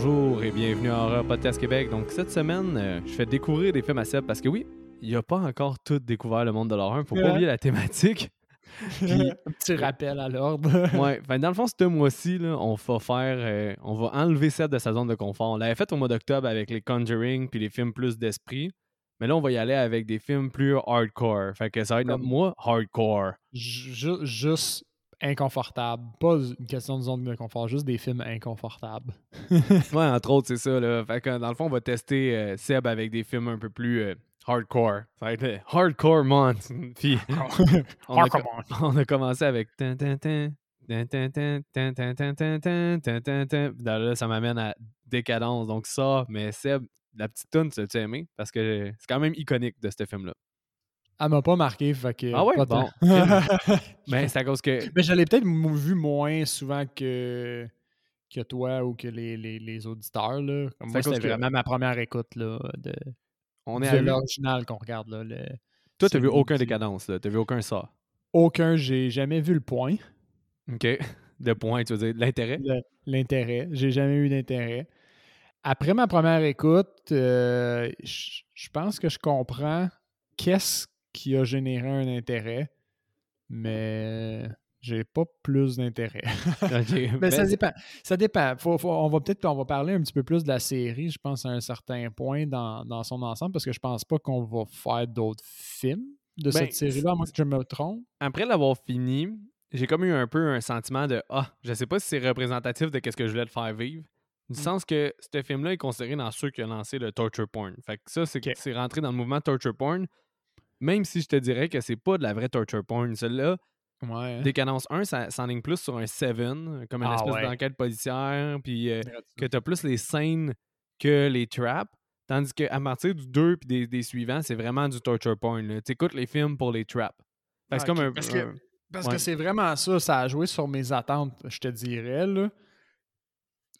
Bonjour et bienvenue à Horror Podcast Québec. Donc cette semaine, euh, je fais découvrir des films à Seb parce que oui, il a pas encore tout découvert le monde de l'horreur. Faut pas oublier la thématique. Puis- Un petit rappel à l'ordre. ouais, fait, dans le fond, ce mois-ci, on va faire, euh, on va enlever Seb de sa zone de confort. On l'avait fait au mois d'octobre avec les Conjuring puis les films plus d'esprit. Mais là, on va y aller avec des films plus hardcore. Fait que ça va être notre mois hardcore. Ju- juste inconfortables. Pas une question de zone de confort, juste des films inconfortables. ouais, entre autres, c'est ça. Là. Fait que, dans le fond, on va tester Seb avec des films un peu plus hardcore. Ça va être Hardcore Month. On, a, commencé avec. Là, ça m'amène à décadence. Donc, ça, mais Seb, la petite tune, tu as aimé? Parce que c'est quand même iconique de ce film-là. Elle m'a pas marqué, fait que. Ah ouais? pas Bon. c'est à cause que. Mais je l'ai peut-être vu moins souvent que, que toi ou que les, les, les auditeurs. Là. Comme moi, c'était que- vraiment ma première écoute là, de, On est de l'original qu'on regarde. Là, le- Toi, t'as vu aucun Décadence, là. T'as vu aucun ça. Aucun, j'ai jamais vu le point. OK. De point, tu veux dire. L'intérêt? l'intérêt. J'ai jamais eu d'intérêt. Après ma première écoute, euh, je je pense que je comprends qu'est-ce qui a généré un intérêt, mais j'ai pas plus d'intérêt. Mais ça dépend. Ça dépend. Faut- faut- on va peut-être on va parler un petit peu plus de la série, je pense, à un certain point dans, dans son ensemble, parce que je pense pas qu'on va faire d'autres films de Ben, cette série-là, à moins que je me trompe. après l'avoir fini, j'ai comme eu un peu un sentiment de Ah, je sais pas si c'est représentatif de ce que je voulais te faire vivre. Du Mm. sens que ce film-là est considéré dans ceux qui ont lancé le torture porn. Fait que ça, c'est rentré dans le mouvement torture porn. Même si je te dirais que c'est pas de la vraie torture porn. Celle-là, Ouais. Décadence 1, ça s'enligne plus sur un Seven, comme une Ah espèce ouais. d'enquête policière, puis euh, que t'as plus les scènes que les traps. Tandis qu'à partir du 2 puis des, des suivants, c'est vraiment du torture porn. T'écoutes les films pour les traps. Ah, comme un. Parce que- un- Parce Ouais. que c'est vraiment ça, ça a joué sur mes attentes, je te dirais. Là.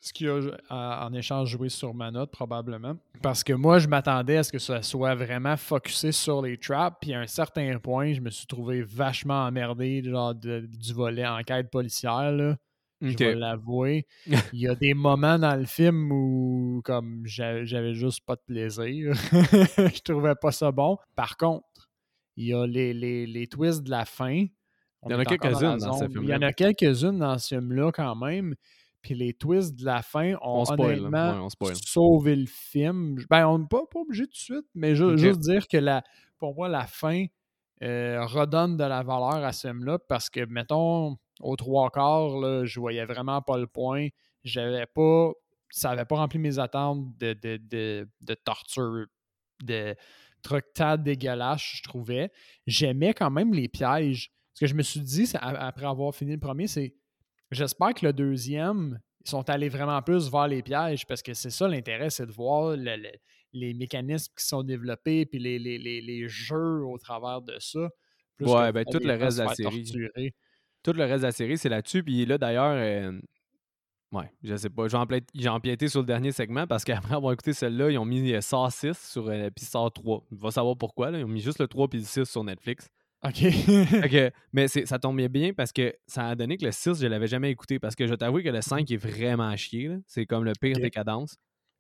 Ce qui a en échange joué sur ma note, probablement. Parce que moi, je m'attendais à ce que ça soit vraiment focusé sur les traps. Puis à un certain point, je me suis trouvé vachement emmerdé genre de- du volet enquête policière. Là. Je vais l'avouer. Il y a des moments dans le film où comme j'a- j'avais juste pas de plaisir. je trouvais pas ça bon. Par contre, il y a les, les, les twists de la fin. On Il y en a quelques-unes la dans ce zone. Il y film-là. en a quelques-unes dans ce film-là quand même. Puis les twists de la fin ont On spoil, là. honnêtement Ouais, on spoil. sauvé le film. Ben, on n'est pas, pas obligé tout de suite, mais ju- Ok. juste dire que la, pour moi, la fin euh, redonne de la valeur à ce film-là parce que, mettons, aux trois quarts, là, je voyais vraiment pas le point. J'avais pas. Ça n'avait pas rempli mes attentes de, de, de, de torture, de trucs tas dégueulasses, je trouvais. J'aimais quand même les pièges. Ce que je me suis dit après avoir fini le premier, c'est j'espère que le deuxième, ils sont allés vraiment plus vers les pièges parce que c'est ça l'intérêt, c'est de voir le- le- les mécanismes qui sont développés puis les, les- les- les jeux au travers de ça. plus Ouais, ben, tout le reste de la série. torturer. Tout le reste de la série, c'est là-dessus. Puis là, d'ailleurs, euh, ouais, je sais pas. J'ai empiété, sur le dernier segment parce qu'après avoir écouté celle-là, ils ont mis euh, Saw 6 sur, euh, puis Saw 3. On va savoir pourquoi. Là. Ils ont mis juste le 3 puis le 6 sur Netflix. OK. Fait que- mais c'est- ça tombait bien parce que ça a donné que le 6, je l'avais jamais écouté. Parce que je t'avoue que le 5 est vraiment à chier. C'est comme le pire Ok. décadence.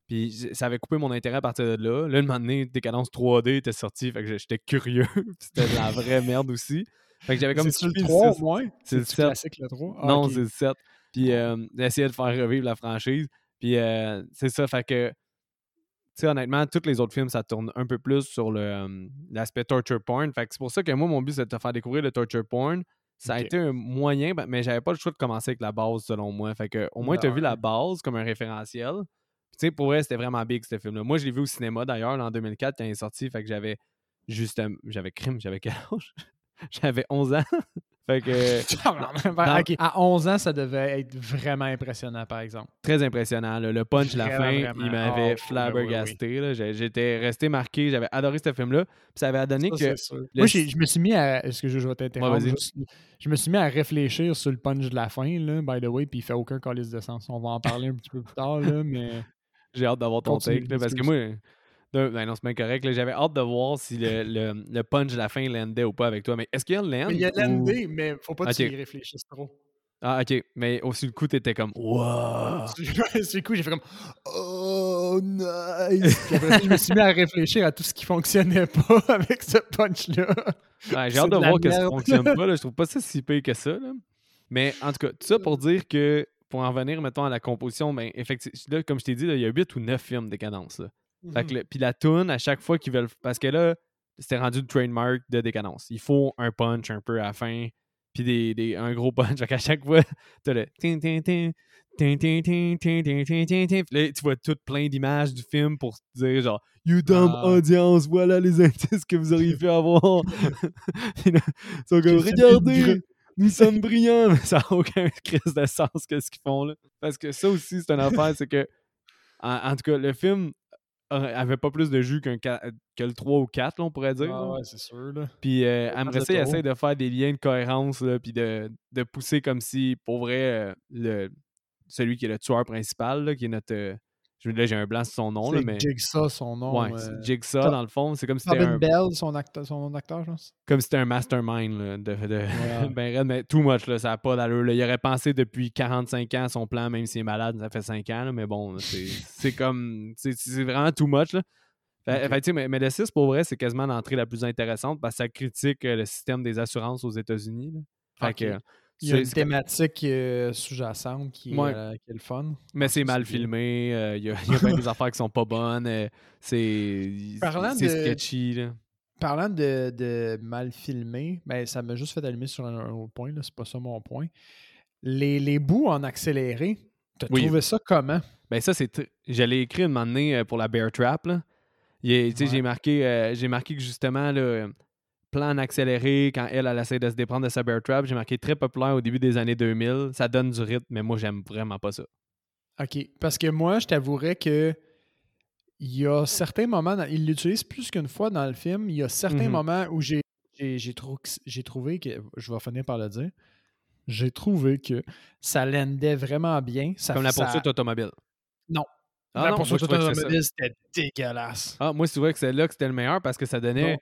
Puis ça avait coupé mon intérêt à partir de là. Là, le moment donné, décadence 3D était sorti. Fait que j'étais curieux. C'était de la vraie merde aussi. Fait que j'avais comme C'est-tu le skippé 3 6. au moins? C'est le C'est-tu 7. classique le 3? Ah, Non, c'est le 7. Puis euh, d'essayer de faire revivre la franchise. Puis euh, c'est ça, fait que, sais, honnêtement, tous les autres films, ça tourne un peu plus sur le, euh, l'aspect torture porn. Fait que c'est pour ça que moi, mon but, c'est de te faire découvrir le torture porn. Ça a été un moyen, ben, mais j'avais pas le choix de commencer avec la base, selon moi. Fait que, au moins, tu as vu la base comme un référentiel. Tu sais, pour vrai, c'était vraiment big, ce film-là. Moi, je l'ai vu au cinéma, d'ailleurs, en 2004, quand il est sorti. Fait que j'avais justement... J'avais crime, j'avais quel âge? j'avais 11 ans. Fait que... À 11 ans, ça devait être vraiment impressionnant, par exemple. très impressionnant. là. Le punch, la Vraiment, fin, vraiment. il m'avait oui, flabbergasté. J'étais resté marqué. J'avais adoré ce film-là. Ça avait donné Ça, que. Moi, je me suis mis à. Est-ce que je, je vais t'interrompre? Ouais, je me suis mis à réfléchir sur le punch de la fin, là, by the way, puis il fait aucun calice de sens. On va en parler un petit peu plus tard, là, mais. J'ai hâte d'avoir ton Continue, take. là, parce que moi. Ben non, c'est bien correct. J'avais hâte de voir si le, le, le punch de la fin landait ou pas avec toi. Mais est-ce qu'il y a le land? Il y a ou- l'ND, mais faut pas que tu y réfléchisses trop. Ah, ok. Mais aussi le coup, t'étais comme Wow! Sur le coup, j'ai fait comme Oh, nice! Puis après ça, je me suis mis à réfléchir à tout ce qui fonctionnait pas avec ce punch-là. Ouais, j'ai hâte de de voir que ça fonctionne pas. Là. Je trouve pas ça si pire que ça. là. Mais en tout cas, tout ça pour dire que, pour en revenir, mettons, à la composition, ben, effectivement, là, comme je t'ai dit, là, il y a 8 ou 9 films Décadence. Là. Puis la toune, à chaque fois qu'ils veulent. Parce que là, c'était rendu le trademark de Décadence. Il faut un punch un peu à la fin, puis des, des, un gros punch. Fait à chaque fois, t'as le. Là, tu vois tout plein d'images du film pour dire genre You dumb audience, voilà les indices que vous auriez pu avoir. Ils sont comme Regardez, nous sommes brillants, mais ça n'a aucun crise de sens que ce qu'ils font là. Parce que ça aussi, c'est une affaire, c'est que en, tout cas, le film avait pas plus de jus qu'un qua- que le 3 ou 4, là, on pourrait dire. Ah là. ouais, c'est sûr, là. Puis euh, après ça, il essaie de faire des liens de cohérence, là, puis de, de pousser comme si, pour vrai, euh, le, celui qui est le tueur principal, là, qui est notre. Je- là, j'ai un blanc sur son nom, là, mais. Jigsaw, son nom. Ouais, euh, Jigsaw, dans le fond. C'est comme si c'était Robin un, Bell, son acteur, son acteur, je pense. comme si c'était un mastermind là, de, de Ouais. ben raide, mais too much, là, ça n'a pas d'allure. là. Il aurait pensé depuis 45 ans à son plan, même s'il est malade, ça fait 5 ans, là, mais bon, c'est c'est comme. C'est c'est vraiment too much. Là. Fait, fait, mais, mais le 6, pour vrai, c'est quasiment l'entrée la plus intéressante parce que ça critique euh, le système des assurances aux États-Unis. là. Fait que, Il y a une thématique euh, sous-jacente qui, est, Ouais. euh, qui est le fun. mais c'est mal filmé, euh, il y a, il y a bien des affaires qui sont pas bonnes, euh, c'est de- sketchy. Là. Parlant de, de mal filmé, ben, ça m'a juste fait allumer sur un, un autre point, c'est pas ça mon point. Les, les bouts en accéléré, t'as Oui. trouvé ça comment? Ben ça, c'est. J'allais écrire un moment donné euh, pour la Bear Trap. Là. Ouais. J'ai marqué, euh, j'ai marqué que justement, là, euh, plan en accéléré, quand elle, elle essaie de se déprendre de sa Bear Trap, j'ai marqué très populaire au début des années 2000. Ça donne du rythme, mais moi, j'aime vraiment pas ça. OK. Parce que moi, je t'avouerais que il y a certains moments, dans- il l'utilise plus qu'une fois dans le film, il y a certains Mhm. moments où j'ai j'ai- j'ai trou- j'ai trouvé que, je vais finir par le dire, j'ai trouvé que ça l'endait vraiment bien. Ça, Comme la ça- poursuite automobile. Non. Ah la non, poursuite je trouvais automobile, c'était dégueulasse. Ah, moi, c'est vrai que c'est là que c'était le meilleur parce que ça donnait.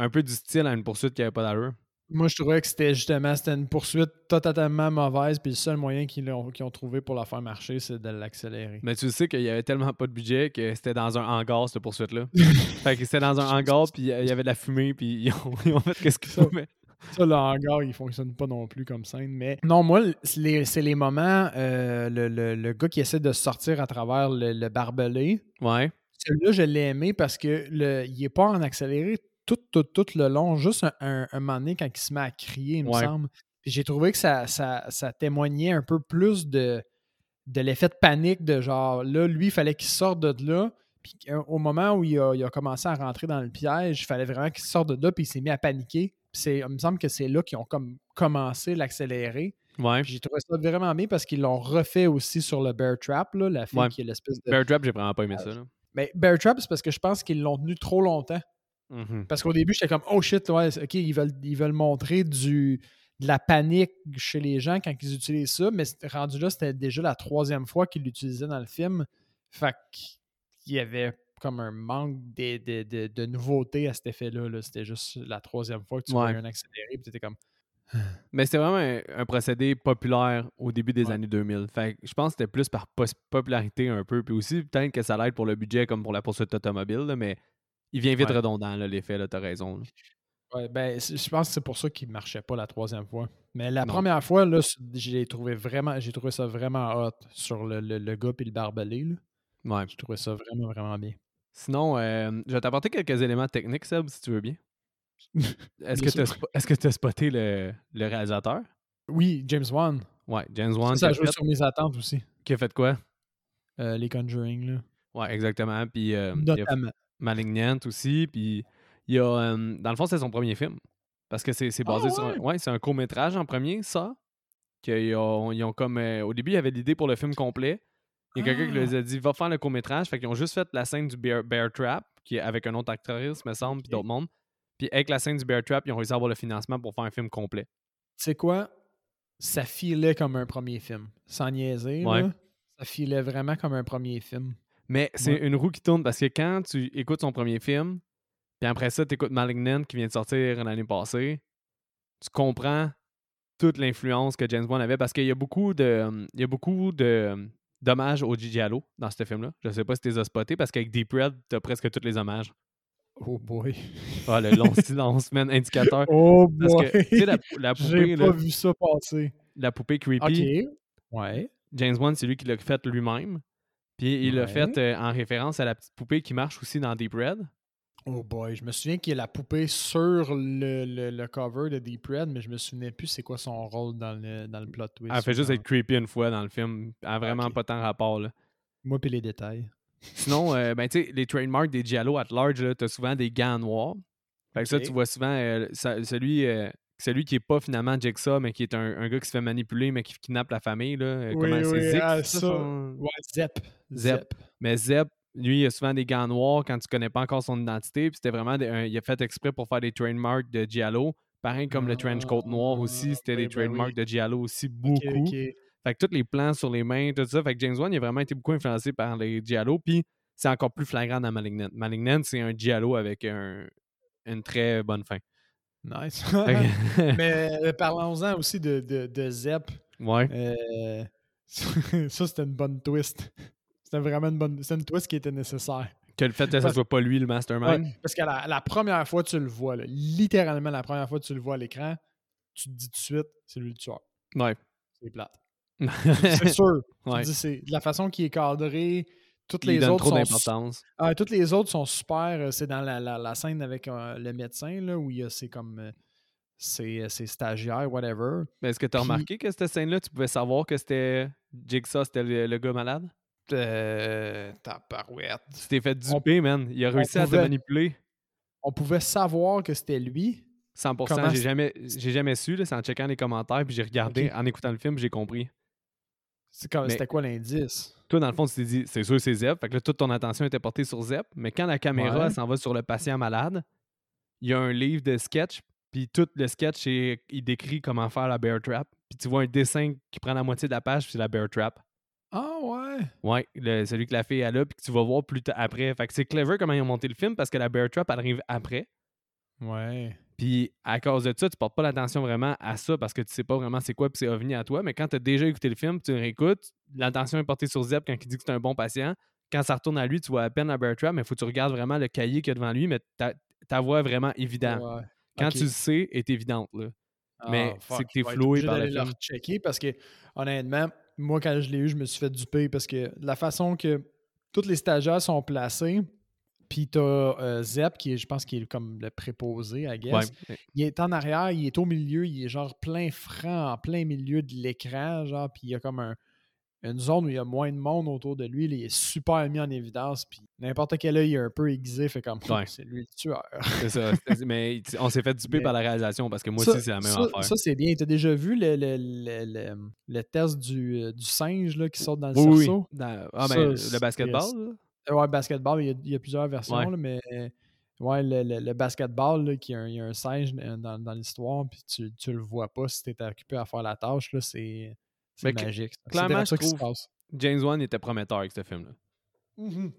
Un peu du style à une poursuite qui avait pas d'allure. Moi, je trouvais que c'était justement c'était une poursuite totalement mauvaise, puis le seul moyen qu'ils ont, qu'ils ont trouvé pour la faire marcher, c'est de l'accélérer. Mais tu sais qu'il y avait tellement pas de budget que c'était dans un hangar, cette poursuite-là. fait que c'était dans un hangar, puis il y avait de la fumée, puis ils ont, ils ont fait qu'est-ce qu'ils pouvaient. Ça, le hangar, il fonctionne pas non plus comme scène. Mais non, moi, l- c'est les, c'est les moments, euh, le, le- le gars qui essaie de sortir à travers le, le barbelé. Ouais. Celui-là, je l'ai aimé parce que le, il est pas en accéléré tout, tout, tout le long, juste un, un, un moment donné quand il se met à crier, il me semble. J'ai trouvé que ça, ça, ça témoignait un peu plus de, de l'effet de panique de genre là, lui, il fallait qu'il sorte de là. Puis au moment où il a, il a commencé à rentrer dans le piège, il fallait vraiment qu'il sorte de là, puis il s'est mis à paniquer. Puis il me semble que c'est là qu'ils ont comme commencé l'accélérer. Ouais. J'ai trouvé ça vraiment bien parce qu'ils l'ont refait aussi sur le Bear Trap, là, la fille Ouais. qui est l'espèce de. Bear Trap, j'ai vraiment pas aimé ça. Là. Mais Bear Trap, c'est parce que je pense qu'ils l'ont tenu trop longtemps. Mhm. Parce qu'au début, j'étais comme, oh shit, ouais, ok, ils veulent, ils veulent montrer du, de la panique chez les gens quand ils utilisent ça, mais rendu là, c'était déjà la troisième fois qu'ils l'utilisaient dans le film. Fait qu'il y avait comme un manque de, de, de, à cet effet-là. là. C'était juste la troisième fois que tu voyais un accéléré, puis t'étais comme, Mais c'était vraiment un, un procédé populaire au début des Ouais. années 2000. Fait que je pense que c'était plus par popularité un peu. Puis aussi, peut-être que ça l'aide pour le budget comme pour la poursuite automobile. là, mais il vient vite Ouais. redondant, l'effet. là, T'as raison. là. Ouais, ben, je pense que c'est pour ça qu'il ne marchait pas la troisième fois. Mais la Non. première fois, là, j'ai trouvé vraiment, j'ai trouvé ça vraiment hot sur le, le, le gars et le barbelé. là. Ouais. J'ai trouvé ça vraiment, vraiment bien. Sinon, euh, je vais t'apporter quelques éléments techniques, Seb, si tu veux bien. Est-ce que tu as, spoté le, le réalisateur? Oui, James Wan. Ouais, James Wan. Ça, joue fait, sur mes attentes aussi. qui a fait quoi? Euh, les Conjuring, là. Ouais, exactement. Puis euh, Notamment. Malignant aussi. Puis il y a. euh, dans le fond, c'est son premier film. Parce que c'est c'est basé Ah sur un. ouais? Ouais, c'est un court-métrage en premier, ça. Qu'ils ont, ils ont comme. euh, au début, il y avait l'idée pour le film complet. Il y a quelqu'un qui Ah! leur a dit va faire le court-métrage. Fait qu'ils ont juste fait la scène du Bear, Bear Trap, qui est avec un autre actrice, me semble, puis d'autres mondes. Puis avec la scène du Bear Trap, ils ont réussi à avoir le financement pour faire un film complet. Tu sais quoi? Ça filait comme un premier film. Sans niaiser, Ouais. là. Ça filait vraiment comme un premier film. Mais c'est Ouais. une roue qui tourne parce que quand tu écoutes son premier film, puis après ça, tu écoutes Malignant qui vient de sortir l'année passée, tu comprends toute l'influence que James Bond avait parce qu'il y a beaucoup de. Il y a beaucoup de d'hommages au Giallo dans ce film-là. Je sais pas si tu les as spotés parce qu'avec Deep Red, t'as presque tous les hommages. Oh boy. Ah, le long silence, man, indicateur. Oh Parce boy. que, tu la, la poupée, J'ai là, pas vu ça passer. la poupée creepy, Ok. Ouais. James Bond, c'est lui qui l'a fait lui-même. Puis il l'a fait euh, en référence à la petite poupée qui marche aussi dans Deep Red. Oh boy. Je me souviens qu'il y a la poupée sur le, le, le cover de Deep Red, mais je me souvenais plus c'est quoi son rôle dans le, dans le plot twist. Elle fait juste Dans- être creepy une fois dans le film. Elle a vraiment pas tant rapport. Là. Moi puis les détails. Sinon, euh, ben, tu sais, les trademarks des Giallo at large, là, t'as souvent des gants noirs. Fait que ça, tu vois souvent euh, ça- celui, euh, celui qui est pas finalement Jigsaw, mais qui est un, un gars qui se fait manipuler, mais qui kidnappe la famille. Là. Euh, Oui, Comment c'est ah, ça, son- Ouais, Zep. Zep. Mais Zep, lui, il a souvent des gants noirs quand tu connais pas encore son identité. Puis c'était vraiment. des- un- il a fait exprès pour faire des trademarks de Giallo. Pareil comme le trench coat noir aussi, c'était Ah, des ben trademarks oui. de Giallo aussi, beaucoup. Fait que tous les plans sur les mains, tout ça. Fait que James Wan, il a vraiment été beaucoup influencé par les Giallo. Puis c'est encore plus flagrant dans Malignant. Malignant, c'est un Giallo avec un- une très bonne fin. Nice. Mais euh, parlons-en aussi de, de, de Zep. ouais. Euh, ça, c'était une bonne twist. C'était vraiment une bonne. C'était une twist qui était nécessaire. Que le fait que ça Parce- soit pas lui le mastermind. Ouais, parce que la, la première fois que tu le vois, là, littéralement la première fois que tu le vois à l'écran, tu te dis tout de suite, c'est lui le tueur. Ouais. C'est plate. C'est sûr. Tu te Ouais. dis, c'est de la façon qu'il est cadré. Toutes les autres trop sont. Ah, toutes les autres sont super. euh, C'est dans la, la- la scène avec euh, le médecin, là, où il y a c'est comme euh, ses, ses stagiaires, whatever. Mais est-ce que tu as Puis- remarqué que cette scène-là, tu pouvais savoir que c'était Jigsaw, c'était le, le gars malade? Euh, tabarouette. Tu t'es fait duper, man. Il a réussi à te manipuler. On pouvait savoir que c'était lui. 100%. Comment J'ai jamais, jamais su, c'est en checkant les commentaires, puis j'ai regardé, en écoutant le film, j'ai compris. C'était quoi l'indice? Toi, dans le fond, tu t'es dit, c'est sûr, c'est Zep. Fait que là, toute ton attention était portée sur Zep. Mais quand la caméra Ouais. s'en va sur le patient malade, il y a un livre de sketch. Puis tout le sketch, est- il décrit comment faire la bear trap. Puis tu vois un dessin qui prend la moitié de la page, puis c'est la bear trap. Ah ouais. Ouais, le- celui que la fille a, puis que tu vas voir plus tard après. Fait que c'est clever comment ils ont monté le film parce que la bear trap, elle arrive après. Ouais. Puis à cause de ça, tu portes pas l'attention vraiment à ça parce que tu sais pas vraiment c'est quoi puis c'est ovni à toi. Mais quand tu as déjà écouté le film, tu le réécoutes, l'attention est portée sur Zep quand il dit que c'est un bon patient. Quand ça retourne à lui, tu vois à peine la bear trap, mais il faut que tu regardes vraiment le cahier qu'il y a devant lui, mais ta, ta voix est vraiment évidente. Ouais. Quand tu le sais, est évidente. Là. mais Ah, fuck, c'est que vais être floué par le film. rechecker parce que, honnêtement, moi, quand je l'ai eu, je me suis fait duper parce que la façon que tous les stagiaires sont placés, puis t'as euh, Zep, qui est, je pense, qui est comme le préposé, I guess. Ouais. Il est en arrière, il est au milieu, il est genre plein franc, en plein milieu de l'écran, genre, puis il y a comme un- une zone où il y a moins de monde autour de lui, là, il est super mis en évidence, puis n'importe quel œil un peu aiguisé fait comme Ouais. c'est lui le tueur. C'est ça. Mais tu- on s'est fait duper Mais- par la réalisation parce que moi Ça- aussi, c'est la même ça, affaire. Ça, c'est bien. Tu as déjà vu le, le, le, le- le test du, euh, du singe là, qui saute dans le oui, oui. Dans- ah, Ça, ben, le basketball, Ouais, basketball, il y a, il y a plusieurs versions, Ouais. là, mais ouais, le, le, le basketball, là, qui a un- il y a un singe dans, dans l'histoire, puis tu, tu le vois pas si tu es occupé à faire la tâche, là, c'est magique. C'est clairement, je trouve-. James Wan était prometteur avec ce film-là. Mhm.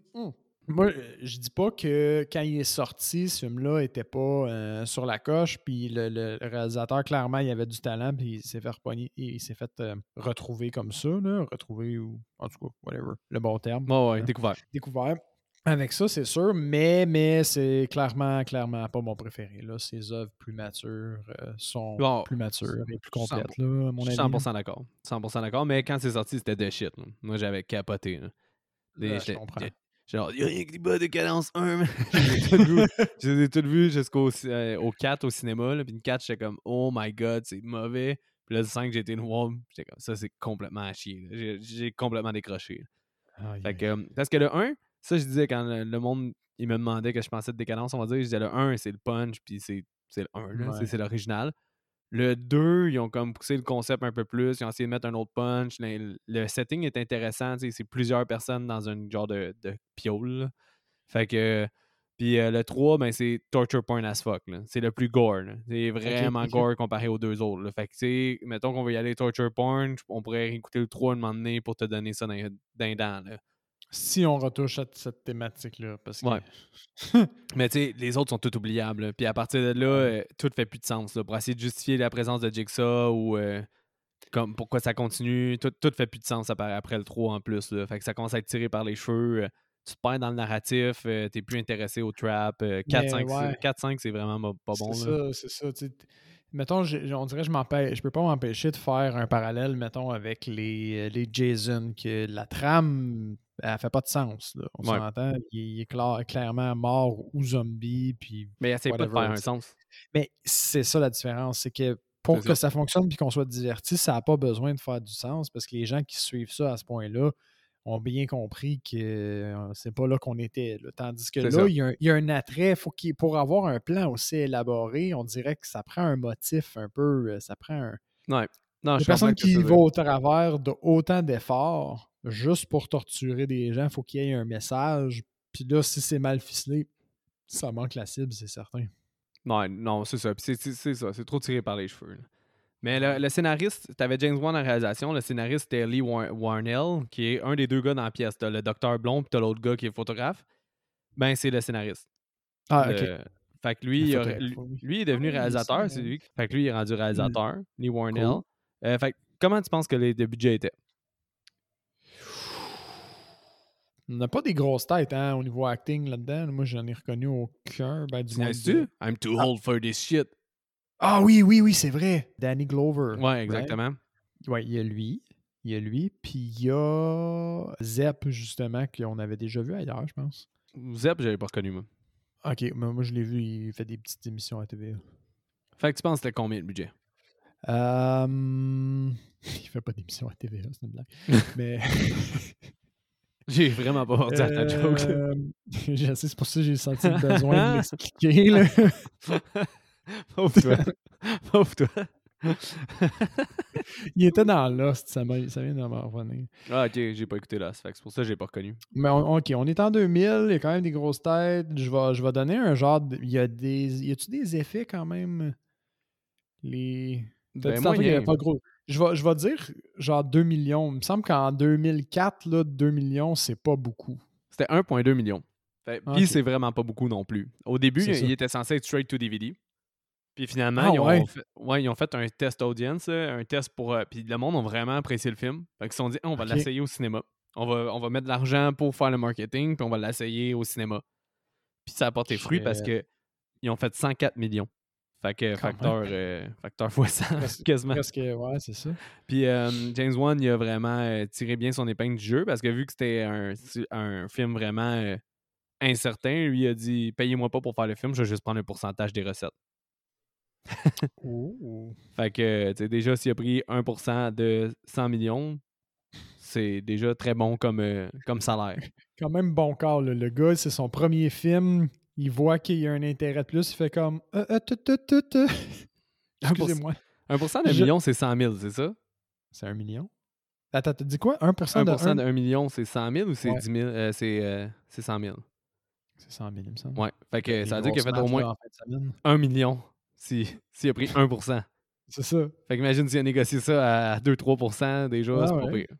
Moi, euh, je dis pas que quand il est sorti, ce film-là était pas euh, sur la coche, puis le, le réalisateur, clairement, il avait du talent, puis il s'est fait repogner- il s'est fait euh, retrouver comme ça, là, retrouver ou en tout cas, whatever, le bon terme, Ouais, ouais, Ouais. découvert. découvert. Avec ça, c'est sûr, mais, mais c'est clairement, clairement pas mon préféré. Là. Ses œuvres plus matures euh, sont Bon, plus matures et plus 100%. complètes, là, à mon avis. 100% d'accord. 100% d'accord, mais quand c'est sorti, c'était de shit. là. Moi, j'avais capoté. là. Je comprends. Genre, y'a rien que des bas de cadence 1, man. Je les ai toutes vues. Jusqu'au ci- euh, au 4 au cinéma. Là. Puis une 4, j'étais comme, oh my god, c'est mauvais. Puis là, le 5, j'ai été le voir. J'étais comme, ça, c'est complètement à chier. J'ai- complètement décroché. Fait que, euh, parce que le 1, ça, je disais quand le, le monde il me demandait que je pensais de décadence, on va dire, je disais le 1, c'est le punch, puis c'est c'est le 1, là, c'est- Ouais. c'est l'original. Le 2, ils ont comme poussé le concept un peu plus, ils ont essayé de mettre un autre punch. Le, le setting est intéressant, c'est plusieurs personnes dans un genre de, de piole. là. Fait que. Puis euh, le 3, ben, c'est torture porn as fuck. C'est le plus gore. C'est vraiment gore comparé aux deux autres. là. Fait que, mettons qu'on veut y aller torture porn, on pourrait écouter le 3 un moment donné pour te donner ça dents. là. Si on retouche à cette thématique-là. Parce que... Ouais. Mais tu sais, les autres sont tout oubliables. là. Puis à partir de là, euh, tout fait plus de sens. là. Pour essayer de justifier la présence de Jigsaw ou euh, comme pourquoi ça continue, tout, tout fait plus de sens après, après le 3 en plus. Là. Fait que ça commence à être tiré par les cheveux. euh, tu te perds dans le narratif, t'es plus intéressé au trap. euh, 4-5, c'est- ouais. 4-5, c'est vraiment pas bon. c'est ça, c'est ça. Mettons, on dirait que je m'empêche, je peux pas m'empêcher de faire un parallèle, mettons, avec les, les Jason, que la trame, elle fait pas de sens. Là. On Ouais. s'entend, il, il est cla- clairement mort ou zombie, puis Mais essaye pas de faire un sens. Mais c'est ça la différence, c'est que pour que ça. fonctionne puis qu'on soit diverti, ça n'a pas besoin de faire du sens parce que les gens qui suivent ça à ce point-là ont bien compris que euh, c'est pas là qu'on était. là. Tandis que là, il y, a un- il y a un attrait. Faut pour avoir un plan aussi élaboré, on dirait que ça prend un motif un peu. euh, Ça prend un. Ouais. Non, je que qui dire. au travers de autant d'efforts juste pour torturer des gens, faut qu'il y ait un message. Puis là, si c'est mal ficelé, ça manque la cible, c'est certain. Ouais, non, c'est ça. C'est- ça. C'est trop tiré par les cheveux. là. Mais le, le scénariste, t'avais James Wan en réalisation. Le scénariste, c'était Lee War- Warnell, qui est un des deux gars dans la pièce. T'as le docteur blond, puis t'as l'autre gars qui est photographe. Ben, c'est le scénariste. Ah, ok. Le- Fait que lui, il a- lui, est devenu Ah réalisateur, c'est ouais. lui. Fait que lui, il est rendu réalisateur, Lee Warnell. Cool. Euh, fait que comment tu penses que les, le budget était? On n'a pas des grosses têtes hein, au niveau acting là-dedans. Moi, j'en ai reconnu aucun. Ben, du moins Tu. I'm too Ah. old for this shit. Ah oui, oui, oui, c'est vrai. Danny Glover. Ouais, exactement. Ouais, il y a lui. Il y a lui. Puis il y a Zep, justement, qu'on avait déjà vu ailleurs, je pense. Zep, j'avais pas reconnu, moi. Ok, mais moi, je l'ai vu. Il fait des petites émissions à TVA. Fait que tu penses que c'était combien le budget? Euh, Il fait pas d'émissions à TVA, c'est une blague. mais. J'ai vraiment pas pensé à ta joke. Euh, je sais, c'est pour ça que j'ai senti le besoin de l'expliquer. là. Pauvre toi. Pauvre toi. Il était dans Lost, ça, vient de revenir. Ah, ok, j'ai pas écouté que c'est pour ça que j'ai pas reconnu. Mais on- ok, on est en 2000, il y a quand même des grosses têtes. Je vais, je vais donner un genre. de- il y a des. Y a-tu des effets quand même? Les. Ben, tantôt qu'il y avait pas gros. Je vais, je vais dire genre 2 millions. Il me semble qu'en 2004, là, 2 millions, c'est pas beaucoup. C'était 1,2 million. Ah, Puis c'est vraiment pas beaucoup non plus. Au début, il, était censé être straight to DVD. Puis finalement, Ah, ils, ont ouais. fait, ouais, ils ont fait un test audience, un test pour. euh, puis le monde a vraiment apprécié le film. Fait qu'ils se sont dit, on va l'essayer au cinéma. On va, on va mettre de l'argent pour faire le marketing, puis on va l'essayer au cinéma. Puis ça a porté fruit parce que ils ont fait 104 millions. Fait que Quand facteur, euh, facteur fois 100, Presque- quasiment. Presque, ouais, c'est ça. Puis euh, James Wan, il a vraiment euh, tiré bien son épingle du jeu parce que vu que c'était un, un film vraiment incertain, lui il a dit Payez-moi pas pour faire le film, je vais juste prendre un pourcentage des recettes. Fait que, tu sais, déjà, s'il a pris 1% de 100 millions, c'est déjà très bon comme, comme salaire. Quand même bon corps, là. le gars, c'est son premier film. Il voit qu'il y a un intérêt de plus. Il fait comme. Euh, euh. Excusez-moi. 1% d'un Je- million, c'est 100 000, c'est ça? C'est un million. Attends, t'as dit quoi? 1%, 1% de un- d'un million, c'est 100 000 ou c'est Ouais. 10 000 euh, C'est euh, c'est 100 000. C'est 100 000, il me semble. Ouais. Fait que Les ça veut dire qu'il a fait au moins là, en fin de semaine. 1 million s'il si, a pris 1%. C'est ça. Fait qu'imagine s'il a négocié ça à 2-3%, déjà, c'est pas ouais. pire.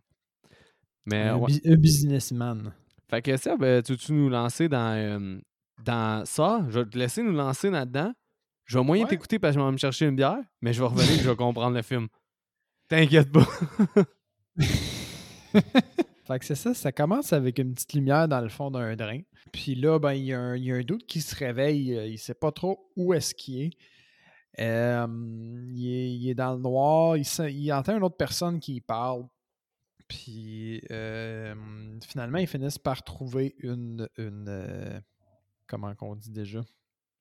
Mais un, businessman. Fait que ça, ben, tu veux-tu nous lancer dans, euh, dans ça? Je vais te laisser nous lancer là-dedans. Je vais moyen Ouais. t'écouter parce que je vais me chercher une bière, mais je vais revenir et je vais comprendre le film. T'inquiète pas. Fait que c'est ça, ça commence avec une petite lumière dans le fond d'un drain. Puis là, ben, il y, a un- il y a un doute qui se réveille. euh, Il sait pas trop où est-ce qu'il est. Euh, il est. il est dans le noir. Il, sent- il entend une autre personne qui parle. Puis euh, finalement, ils finissent par trouver une. une euh, comment qu'on dit déjà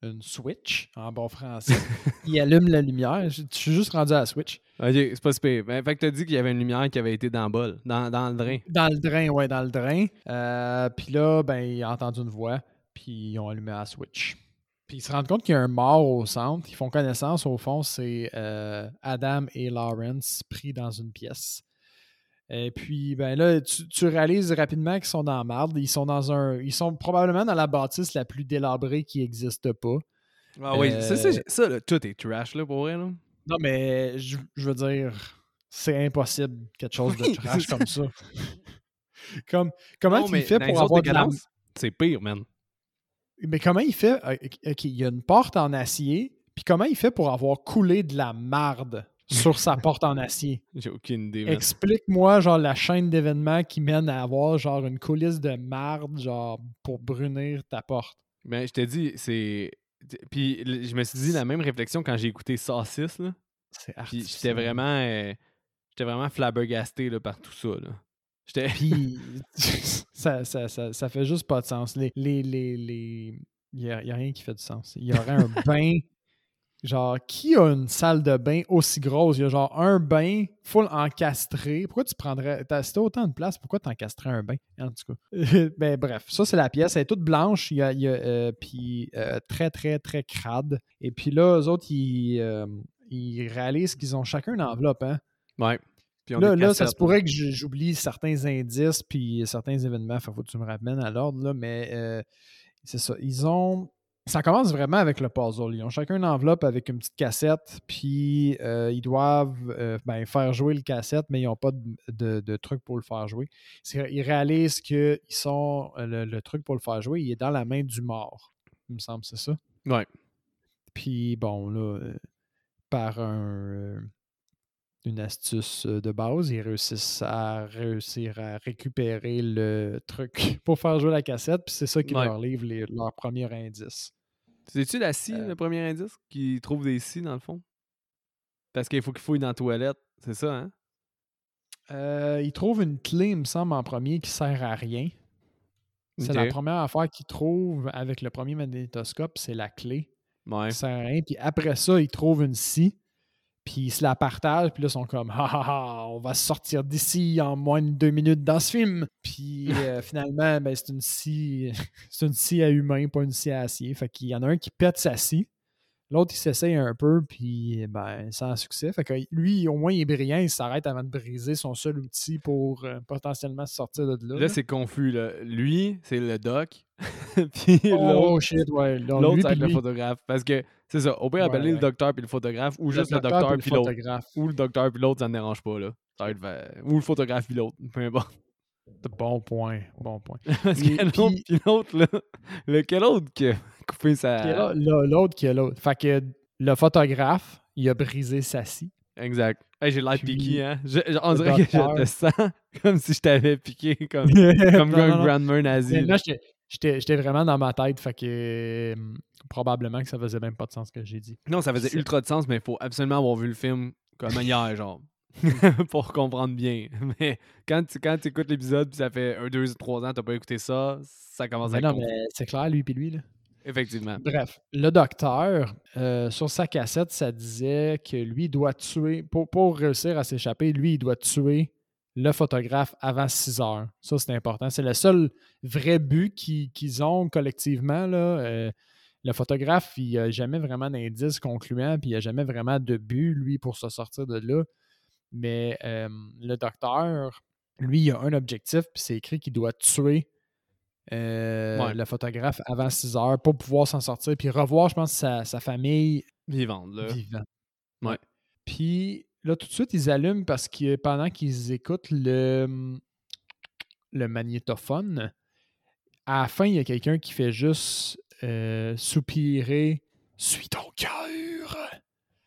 Une switch en bon français. il allume la lumière. Je je suis juste rendu à la switch. ok, c'est pas super. Ben, fait que t'as dit qu'il y avait une lumière qui avait été dans le bol, dans, dans le drain. Dans le drain, ouais, dans le drain. Euh, puis là, ben, il a entendu une voix, puis ils ont allumé la switch. Puis ils se rendent compte qu'il y a un mort au centre. Ils font connaissance, au fond, c'est euh, Adam et Lawrence pris dans une pièce. Et puis, ben là, tu, tu réalises rapidement qu'ils sont dans la marde. Ils sont dans un. Ils sont probablement dans la bâtisse la plus délabrée qui n'existe pas. Ah oui, Euh, ça, ça, ça, là, tout est trash là, pour vrai. Là. Non, mais je, je veux dire, c'est impossible quelque chose de trash comme ça. Comme, comment Non, fait dans pour avoir de la... C'est pire, man. Mais comment il fait... euh, OK, il y a une porte en acier, puis comment il fait pour avoir coulé de la marde? Sur sa porte en acier? J'ai aucune idée, man. Explique-moi, genre, la chaîne d'événements qui mène à avoir, genre, une coulisse de marde, genre, pour brunir ta porte. Mais je te dis, c'est. Puis je me suis dit la même réflexion quand j'ai écouté Saucisse, là. C'est Puis artificiel. j'étais vraiment. euh, j'étais vraiment flabbergasté là, par tout ça, là. J'étais. Puis, ça, ça, ça, ça fait juste pas de sens. Les, les, les, les... Il n'y a, a rien qui fait de sens. Il y aurait un bain. Genre, qui a une salle de bain aussi grosse? Il y a genre un bain full encastré. Pourquoi tu prendrais. Si t'as autant de place, pourquoi t'encastrais un bain? En tout cas? ben, bref, ça, c'est la pièce. Elle est toute blanche. Il y a, il y a, euh, puis euh, très, très, très crade. Et puis là, eux autres, ils, euh, ils réalisent qu'ils ont chacun une enveloppe, hein? Ouais. Puis on Là, là, ça se pourrait que j'oublie certains indices puis certains événements. Faut faut que tu me ramènes à l'ordre, là, mais euh, c'est ça. Ils ont. Ça commence vraiment avec le puzzle. Ils ont chacun une enveloppe avec une petite cassette, puis euh, ils doivent euh, ben, faire jouer le cassette, mais ils n'ont pas de, de- de truc pour le faire jouer. Ils réalisent que ils sont, euh, le, le truc pour le faire jouer, il est dans la main du mort. Il me semble, c'est ça? Ouais. Puis bon, là, par un, une astuce de base, ils réussissent à réussir à récupérer le truc pour faire jouer la cassette, puis c'est ça qui Ouais. leur livre les- leur premier indice. C'est-tu la scie, Euh. le premier indice, qui trouve des scies dans le fond? Parce qu'il faut qu'il fouille dans la toilette. C'est ça, hein? Euh, ils trouvent une clé, il me semble, en premier qui sert à rien. C'est la première affaire qu'ils trouvent avec le premier magnétoscope, c'est la clé. Ouais. qui sert à rien. Puis après ça, ils trouvent une scie, puis ils se la partagent, puis là, ils sont comme Ha ha ha, on va sortir d'ici en moins de deux minutes dans ce film. Puis euh, finalement, ben, c'est une scie, c'est une scie à humain, pas une scie à acier. Fait qu'il y en a un qui pète sa scie. L'autre, il s'essaye un peu, puis ben, sans succès. Fait que lui, au moins, il est brillant, il s'arrête avant de briser son seul outil pour euh, potentiellement sortir de là. Là, là. c'est confus, là. Lui, c'est le doc. Puis l'autre, Oh shit, ouais. L'autre, puis le photographe. Parce que, c'est ça. Au pire, Ouais, appeler le docteur puis le photographe, ou le juste le docteur puis l'autre. Ou le docteur puis l'autre, ça ne dérange pas, là. Ça va être, Ou le photographe puis l'autre. Peu importe. Bon point, bon point. Parce Et que l'autre puis- l'autre, là. Lequel autre qui a coupé sa. L'autre qui est l'autre. Fait que le photographe, il a brisé sa scie. Exact. Hey, j'ai l'air piqué, hein. Je- je- on dirait que je te sens comme si je t'avais piqué, comme, comme Non, un non, grandmère nazi. Là, j'étais j'étais vraiment dans ma tête, fait que euh, probablement que ça faisait même pas de sens ce que j'ai dit. Non, ça faisait ultra de sens, mais il faut absolument avoir vu le film comme hier, genre. pour comprendre bien. Mais quand tu quand écoutes l'épisode, puis ça fait un, deux, trois ans, t'as pas écouté ça, ça commence à Mais être non, mais c'est clair, lui puis lui. Là. Effectivement. Bref, le docteur, euh, sur sa cassette, ça disait que lui doit tuer, pour, pour réussir à s'échapper, lui, il doit tuer le photographe avant 6 heures. Ça, c'est important. C'est le seul vrai but qu'ils ont collectivement. Là. Euh, le photographe, il n'a jamais vraiment d'indice concluant, puis il n'a jamais vraiment de but, lui, pour se sortir de là. Mais euh, le docteur, lui, il a un objectif, puis c'est écrit qu'il doit tuer euh, Ouais. le photographe avant 6 heures pour pouvoir s'en sortir, puis revoir, je pense, sa, sa famille Vivante, là. vivant. Ouais. Puis là, tout de suite, ils allument parce que pendant qu'ils écoutent le, le magnétophone, à la fin, il y a quelqu'un qui fait juste euh, soupirer Suis ton cœur.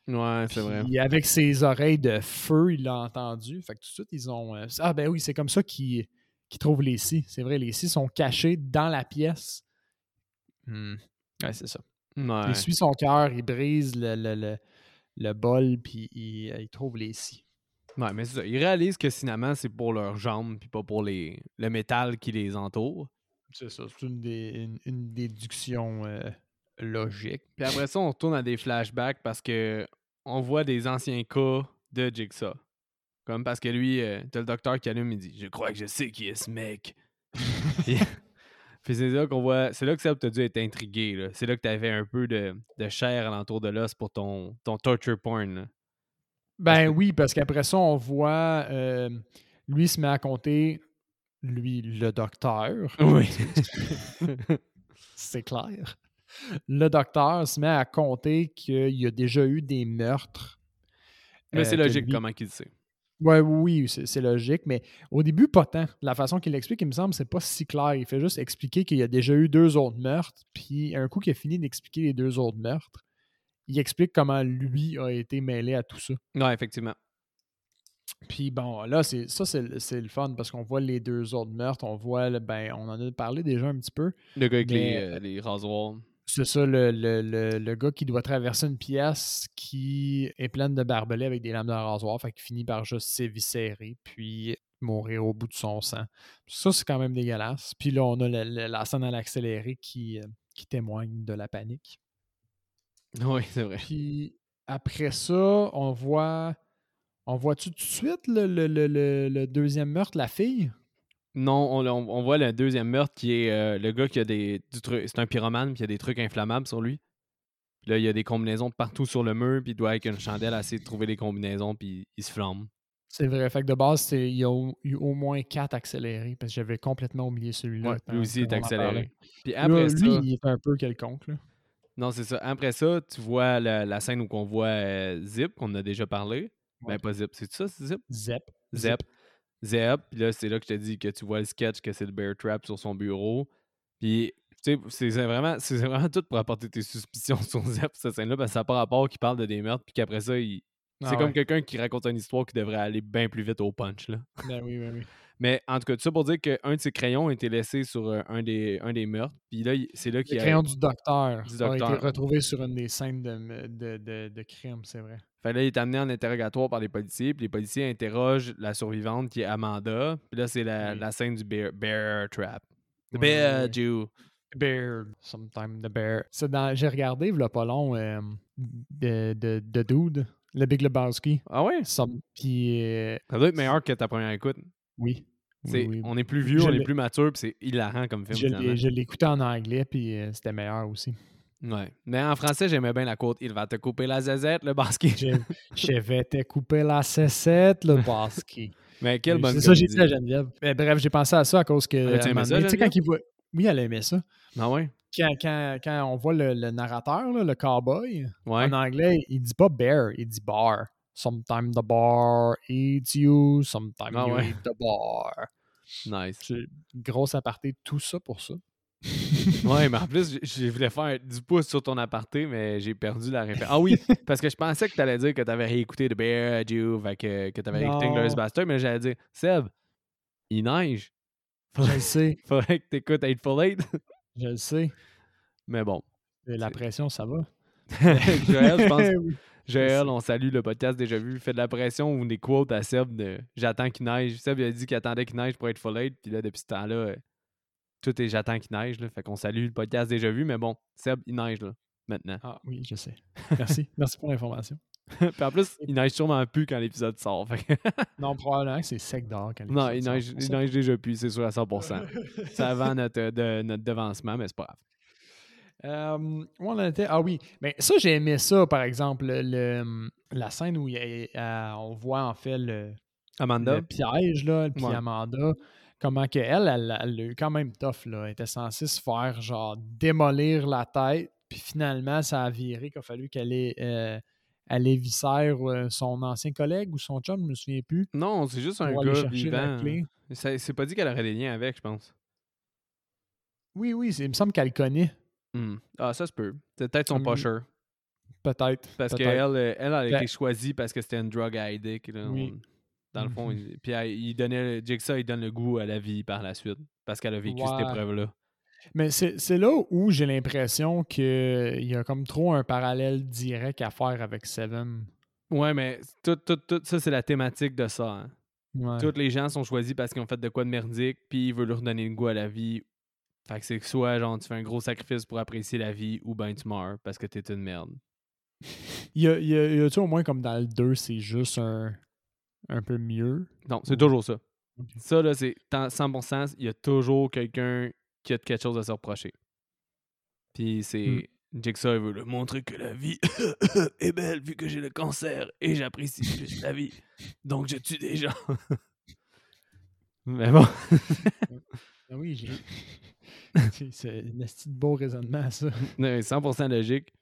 Ouais, c'est vrai. Avec ses oreilles de feu, il l'a entendu. Fait que tout de suite, ils ont. euh, ah, ben oui, c'est comme ça qu'ils trouvent les scies. C'est vrai, les scies sont cachés dans la pièce. Hmm. Ouais, c'est ça. Ouais. Il suit son cœur, il brise le, le, le, le bol, puis il, euh, il trouve les scies. Ouais, mais c'est ça. Ils réalisent que finalement, c'est pour leurs jambes, puis pas pour les... le métal qui les entoure. C'est ça, c'est une, des- une, une déduction euh, logique. Puis après ça, on retourne à des flashbacks parce que on voit des anciens cas de Jigsaw. Comme parce que lui, euh, t'as le docteur qui allume, il dit Je crois que je sais qui est ce mec. Puis c'est là qu'on voit. C'est là que Seb t'a dû être intrigué. C'est là que t'avais un peu de, de chair alentour de l'os pour ton, ton torture porn. là. Ben que- oui, parce qu'après ça, on voit euh, lui se met à compter, lui, le docteur. Oui. C'est clair. Le docteur se met à compter qu'il y a déjà eu des meurtres. Mais euh, c'est que logique lui- comment qu'il le sait. Ouais, oui, c'est logique, mais au début, pas tant. La façon qu'il l'explique, il me semble, c'est pas si clair. Il fait juste expliquer qu'il y a déjà eu deux autres meurtres, puis un coup qu'il a fini d'expliquer les deux autres meurtres, il explique comment lui a été mêlé à tout ça. Ouais, effectivement. Puis bon, là, c'est ça, c'est le- c'est le fun parce qu'on voit les deux autres meurtres. On voit, le- ben, on en a parlé déjà un petit peu. Le gars avec les, euh, les rasoirs. C'est ça, le, le- le- le gars qui doit traverser une pièce qui est pleine de barbelés avec des lames de rasoir, fait qu'il finit par juste s'éviscérer, puis mourir au bout de son sang. Ça, c'est quand même dégueulasse. Puis là, on a la scène à l'accéléré qui, euh, qui témoigne de la panique. Oui, c'est vrai. Puis après ça, on voit. On voit-tu tout de suite le, le- le- le- le deuxième meurtre, la fille? Non, on, on- on voit le deuxième meurtre qui est euh, le gars qui a des. C'est un pyromane, puis il y a des trucs inflammables sur lui. Puis là, il y a des combinaisons partout sur le mur, puis il doit avec une chandelle essayer de trouver les combinaisons, puis il se flamme. C'est vrai. Fait que de base, c'est- il y a au- eu au moins quatre accélérés, parce que j'avais complètement oublié celui-là. Ouais, lui aussi est accéléré. Puis Là, après lui, ça. il est un peu quelconque. Là. Non, c'est ça. Après ça, tu vois la, la scène où on voit euh, Zip, qu'on a déjà parlé. Ouais. Ben, pas Zip, c'est ça, c'est Zip? Zep. Zep. Zep. Puis là, c'est là que je te dis que tu vois le sketch, que c'est le bear trap sur son bureau. Puis, tu sais, c'est vraiment, vraiment tout pour apporter tes suspicions sur Zep, cette scène-là, parce que ça n'a pas rapport qu'il parle de des meurtres, puis qu'après ça, il. Ah C'est comme ouais. quelqu'un qui raconte une histoire qui devrait aller bien plus vite au punch, là. Ben oui, ben oui. Mais en tout cas, tout ça pour dire qu'un de ses crayons a été laissé sur euh, un, des, un des meurtres. Puis là, c'est là Le qu'il a. crayon du docteur Du a été docteur. retrouvé sur une des scènes de, de, de, de crime, c'est vrai. Fait là, il est amené en interrogatoire par les policiers. Puis les policiers interrogent la survivante qui est Amanda. Puis là, c'est la, Oui. la scène du bear, bear trap. The bear. Jew. Bear, sometime the bear. J'ai regardé, il pas long, euh, de, de, de Dude, le Big Lebowski. Ah ouais? Puis, euh, Ça doit être meilleur que ta première écoute. oui. C'est- oui, oui. On est plus vieux, Je on est plus mature, puis c'est hilarant comme film. Je écouté en anglais, puis euh, c'était meilleur aussi. Ouais. Mais en français, j'aimais bien la côte. Il va te couper la zazette, le basket. Je, je vais te couper la cessette, le basket. Mais quelle bonne C'est ça j'ai dit à Geneviève. Eh, bref, j'ai pensé à ça à cause que. Ah, tu sais, quand il voit. Oui, elle aimait ça. Ah ouais? Quand, quand, quand on voit le, le narrateur, là, le cowboy, Ouais. en anglais, il dit pas bear, il dit bar. Sometimes the bar eats you, sometimes Ah you ouais. eat the bar. Nice. Grosse aparté, tout ça pour ça. Ouais, mais en plus, je voulais faire du pouce sur ton aparté, mais j'ai perdu la référence. Ah oui, parce que je pensais que tu allais dire que tu avais réécouté The Bear Jew, que, que tu avais écouté Non. Glorious Bastard, mais j'allais dire, Seb, il neige. Je le sais, Faudrait que tu écoutes Eightful Eight. je le sais. mais bon. Et La pression, ça va. Joël, je pense. Joël, on salue le podcast déjà vu, fait de la pression ou des quotes à Seb de J'attends qu'il neige. Seb il a dit qu'il attendait qu'il neige pour être full aid, puis là, depuis ce temps-là, euh, tout est J'attends qu'il neige. Là, fait qu'on salue le podcast déjà vu, mais bon, Seb, il neige là, maintenant. Ah oui, je sais. Merci. Merci pour l'information. puis en plus, il neige sûrement plus quand l'épisode sort. Non, probablement que c'est sec dehors quand non, l'épisode il sort, pour il neige déjà plus, c'est sûr à 100%. C'est avant notre, de, notre devancement, mais c'est pas grave. Euh, où on en était? Ah oui, mais ça, j'ai aimé ça, par exemple, le, le- la scène où il y a- euh, on voit en fait le, Amanda, le piège, là, puis Ouais. Amanda, comment que elle, elle, eu quand même tough, là. Elle était censée se faire, genre, démolir la tête, puis finalement, ça a viré qu'il a fallu qu'elle ait, euh, elle éviscère euh, son ancien collègue ou son chum, je me souviens plus, non, c'est juste un gars vivant. C'est pas dit qu'elle aurait des liens avec, je pense. Oui, oui, il me semble qu'elle le connaît, Hmm. Ah, ça se peut. C'est peut-être son Hum, pusher. peut-être. Parce qu'elle, elle, elle a Ben- été choisie parce que c'était une drug addict. là, Oui. on- Dans le fond, Mhm. il- puis elle- il donnait, Jigsaw, il donne le goût à la vie par la suite. Parce qu'elle a vécu cette épreuve-là. Mais c'est c'est là où j'ai l'impression qu'il y a comme trop un parallèle direct à faire avec Seven. Ouais, mais tout, tout, tout ça, c'est la thématique de ça. hein. Ouais. Tous les gens sont choisis parce qu'ils ont fait de quoi de merdique, puis ils veulent leur donner le goût à la vie. Fait que c'est que soit, genre, tu fais un gros sacrifice pour apprécier la vie, ou ben tu meurs parce que t'es une merde. Y a, y a- y a-tu au moins comme dans le 2, c'est juste un, un peu mieux? Non, c'est Ou- toujours ça. Ça, là, c'est tant- 100%, il y a toujours quelqu'un qui a quelque chose à se reprocher. Puis c'est. Jigsaw, il veut leur montrer que la vie est belle vu que j'ai le cancer et j'apprécie plus la vie. Donc je tue des gens. Mais bon. Ah oui, j'ai. c'est un de beau raisonnement, ça. Ouais, 100% logique.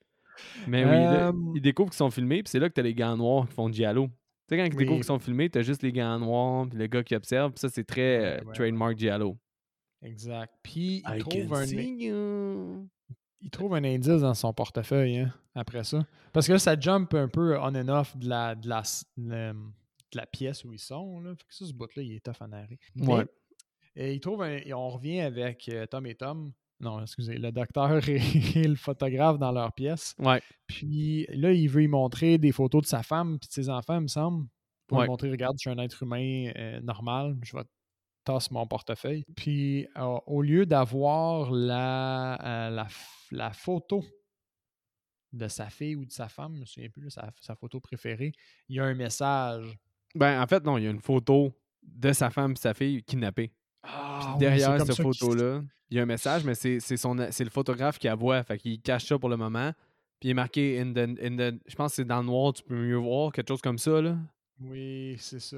Mais oui, là, Euh, ils découvrent qu'ils sont filmés, puis c'est là que t'as les gants noirs qui font giallo. Tu sais, quand ils découvrent qu'ils sont filmés, t'as juste les gants noirs, puis le gars qui observe, puis ça, c'est très Ouais, euh, ouais, trademark Giallo. Exact. Puis, il I trouve, un, you. il trouve un indice dans son portefeuille hein, après ça. Parce que là, ça jump un peu on and off de la, de la, s- le- de la pièce où ils sont. Là. Fait que ça, ce bout-là, il est tough en arrêt. Ouais. Euh, il trouve un- et on revient avec euh, Tom et Tom. Non, excusez, le docteur et, et le photographe dans leur pièce. Ouais. Puis là, il veut y montrer des photos de sa femme puis de ses enfants, il me semble. Pour Ouais. lui montrer, regarde, je suis un être humain euh, normal, je vais tasser mon portefeuille. Puis euh, au lieu d'avoir la, euh, la, la photo de sa fille ou de sa femme, je me souviens plus, sa, sa photo préférée, il y a un message. Ben, en fait, non, il y a une photo de sa femme et sa fille kidnappées. Ah, derrière cette photo-là, il y a un message, mais c'est c'est son c'est le photographe qui la voit. Fait qu'il cache ça pour le moment. Puis il est marqué in the, in the- je pense que c'est dans le noir, tu peux mieux voir, quelque chose comme ça. Là. Oui, c'est ça.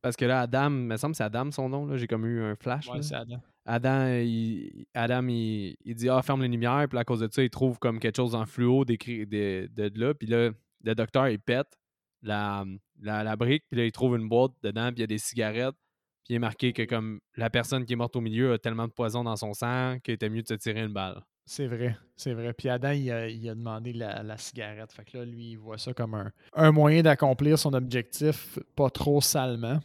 Parce que là, Adam, il me semble que c'est Adam son nom. là. J'ai comme eu un flash. Ouais, c'est Adam. Adam, il, Adam il, il dit Ah, ferme les lumières. Puis à cause de ça, il trouve comme quelque chose en fluo d'écrit de, de, de là. Puis là, le docteur, il pète la, la, la brique. Puis là, il trouve une boîte dedans. Puis il y a des cigarettes. Puis il est marqué que comme la personne qui est morte au milieu a tellement de poison dans son sang qu'il était mieux de se tirer une balle. C'est vrai, c'est vrai. Puis Adam, il a, il a demandé la, la cigarette. Fait que là, lui, il voit ça comme un, un moyen d'accomplir son objectif, pas trop salement.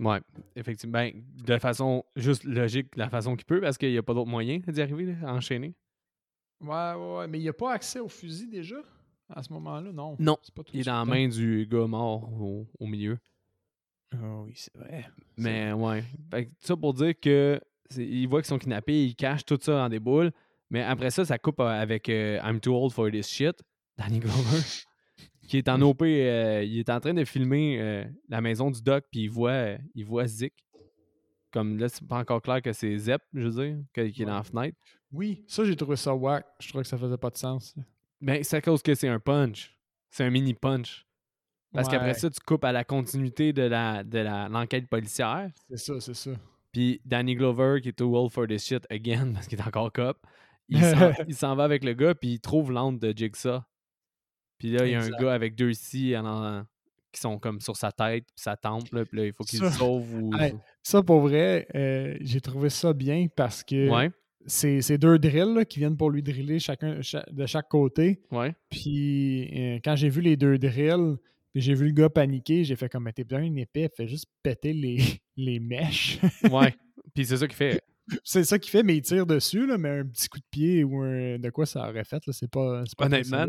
Ouais, effectivement. Ben, de façon juste logique, la façon qu'il peut, parce qu'il n'y a pas d'autre moyen d'y arriver, là, à enchaîner. Ouais, ouais, ouais. Mais il a pas accès au fusil déjà à ce moment-là, non. Non, pas tout Il est dans la hein? main du gars mort au, au milieu. Ah oui, c'est vrai. Mais ouais. Fait que ça pour dire que c'est- il voit qu'ils sont kidnappés, il cache tout ça dans des boules. Mais après ça, ça coupe euh, avec euh, I'm too old for this shit, Danny Glover, qui est en OP. euh, il est en train de filmer euh, la maison du doc, puis il voit, il voit Zik. Comme là, c'est pas encore clair que c'est Zep, je veux dire, qui est dans la fenêtre. Oui, ça, j'ai trouvé ça whack. Je trouvais que ça faisait pas de sens. Mais c'est à cause que c'est un punch. C'est un mini punch. Parce qu'après ça, tu coupes à la continuité de la de la- l'enquête policière. C'est ça, c'est ça. Puis Danny Glover, qui est too old for this shit again, parce qu'il est encore cop, il s'en, va avec le gars, puis il trouve l'antre de Jigsaw. Puis là, il y a un Exact. gars avec deux scies en- qui sont comme sur sa tête, puis sa tempe, là, puis là, il faut qu'il le sauve. Ou... Ça, pour vrai, euh, j'ai trouvé ça bien parce que Ouais, c'est c'est deux drills là, qui viennent pour lui driller chacun cha- de chaque côté. ouais. Puis euh, quand j'ai vu les deux drills, puis j'ai vu le gars paniquer, j'ai fait comme Mais t'es bien une épée, fait juste péter les, les mèches. Ouais. Puis c'est ça qu'il fait. c'est ça qu'il fait, mais il tire dessus, là, mais un petit coup de pied ou un, de quoi ça aurait fait, là, c'est pas, c'est pas Honnêtement.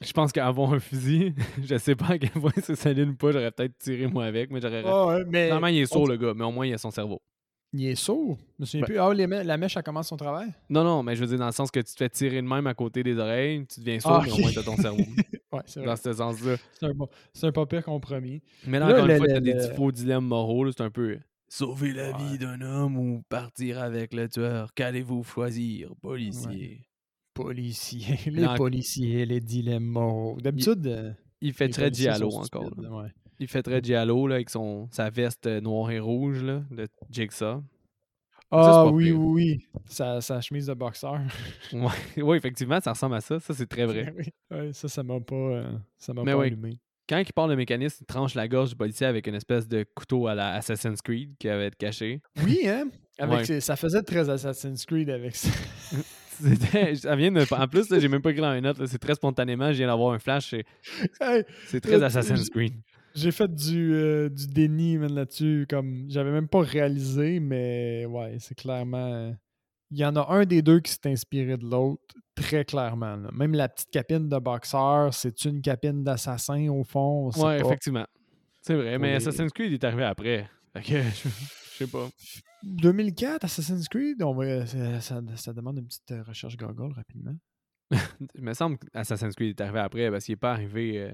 Je pense qu'avoir un fusil, je sais pas à quel point c'est solide ou pas, j'aurais peut-être tiré moi avec, mais j'aurais. Ah ouais, mais Normalement, il est sourd, le gars, mais au moins, il a son cerveau. Il est sourd. Je me souviens Ouais. plus. Ah, les la mèche, elle commence son travail? Non, non, mais je veux dire, dans le sens que tu te fais tirer de même à côté des oreilles, tu deviens sourd, Ah, mais au moins, t'as ton cerveau. Ouais, c'est vrai. dans ce sens-là. C'est un, c'est un pas pire compromis. Mais là, Là, encore le- une fois, t'as des petits faux dilemmes moraux, c'est un peu. Sauver la Ouais. vie d'un homme ou partir avec le tueur. Qu'allez-vous choisir, policier? Policiers, les Là, en- policiers, les dilemmes moraux. D'habitude, euh, Il fait les très sont encore. là. ouais. Il fait très Giallo là, avec son, sa veste euh, noire et rouge là, de Jigsaw. Ah oui, oui, oui. Sa, sa chemise de boxeur. Ouais, ouais, effectivement, ça ressemble à ça. Ça, c'est très vrai. Oui. Ouais, ça, ça m'a pas, euh, ça m'a pas oui. allumé. Quand il parle le mécanisme, il tranche la gorge du policier avec une espèce de couteau à la Assassin's Creed qui avait été caché. Oui, hein? Avec ses- ça faisait très Assassin's Creed avec ça. Ça vient de, en plus, j'ai même pas écrit dans une note. là, C'est très spontanément. Je viens d'avoir un flash. C'est, Hey, c'est très Euh, Assassin's Creed. J'ai fait du, euh, du déni là-dessus. Comme j'avais même pas réalisé, mais ouais, c'est clairement. euh, Il y en a un des deux qui s'est inspiré de l'autre, très clairement. là. Même la petite capine de boxeur, c'est une capine d'assassin au fond. Ouais, pas. effectivement. C'est vrai, mais Assassin's Creed est arrivé après. Que, je, sais pas. 2004, Assassin's Creed, on va, ça, ça- ça demande une petite euh, recherche Google rapidement. Il me semble que Assassin's Creed est arrivé après parce qu'il est pas arrivé. euh,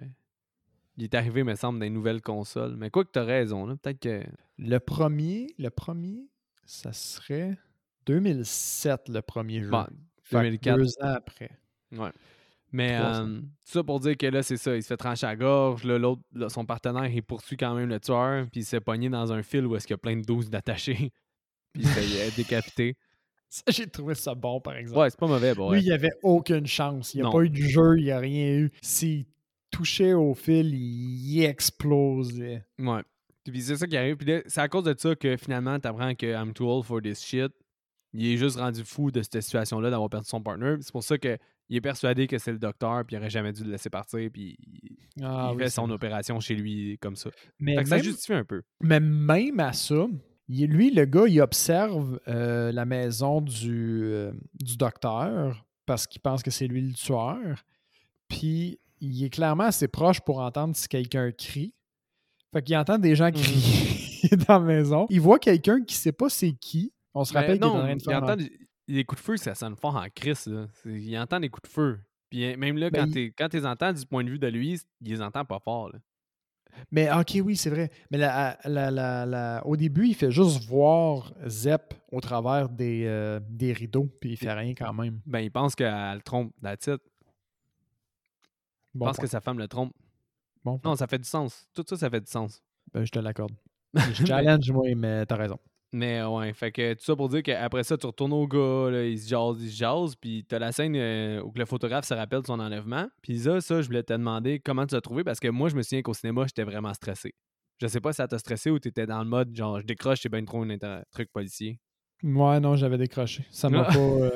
Il est arrivé, me semble, dans les nouvelles consoles. Mais quoi que t'as raison, là. Peut-être que. Le premier, le premier, ça serait 2007, le premier jeu. Bon, Fait que 2004. Deux ans après. Ouais. Mais euh, tout ça pour dire que là, c'est ça. Il se fait trancher la gorge. Là, l'autre, là, son partenaire, il poursuit quand même le tueur. Puis il s'est pogné dans un fil où est-ce qu'il y a plein de doses d'attachés. puis il se fait euh, décapiter. Ça, j'ai trouvé ça bon, par exemple. Ouais, c'est pas mauvais, ouais. Lui, il n'y avait aucune chance. Il n'y a Non. pas eu de jeu, il n'y a rien eu. C'est touchait au fil, il explosait. Ouais. Puis c'est ça qui arrive. Puis c'est à cause de ça que finalement, t'apprends que I'm too old for this shit. Il est juste rendu fou de cette situation-là d'avoir perdu son partner. C'est pour ça qu'il est persuadé que c'est le docteur, puis il aurait jamais dû le laisser partir, puis il, Ah oui, fait son vrai. opération chez lui comme ça. Mais que ça justifie un peu. mais même à ça, il- lui, le gars, il observe euh, la maison du, euh, du docteur parce qu'il pense que c'est lui le tueur. Puis il est clairement assez proche pour entendre si quelqu'un crie. Fait qu'il entend des gens Mhm. crier dans la maison. Il voit quelqu'un qui sait pas c'est qui. On se Ben rappelle qu'il est en non, train de il entend des, des coups de feu, ça sonne fort en crise. Il entend des coups de feu. Puis euh, même là, Ben, quand il- tu les entends du point de vue de lui, il les entend pas fort. là. Mais ok, oui, c'est vrai. Mais la- la- la- la- au début, il fait juste voir Zep au travers des, euh, des rideaux, puis il fait rien quand même. Ben, il pense qu'elle le trompe, la titre. Bon pense point. que sa femme le trompe. Bon. Non, ça fait du sens. Tout ça, ça fait du sens. Ben, je te l'accorde. Je challenge, moi, mais t'as raison. Mais ouais, fait que tout ça pour dire qu'après ça, tu retournes au gars, là, il se jase, il se jase, puis t'as la scène euh, où le photographe se rappelle de son enlèvement. Puis ça, ça, je voulais te demander comment tu l'as trouvé, parce que moi, je me souviens qu'au cinéma, j'étais vraiment stressé. Je sais pas si ça t'a stressé ou t'étais dans le mode genre, je décroche, c'est bien trop un truc policier. Ouais, non, j'avais décroché. Ça m'a Ah. pas. euh,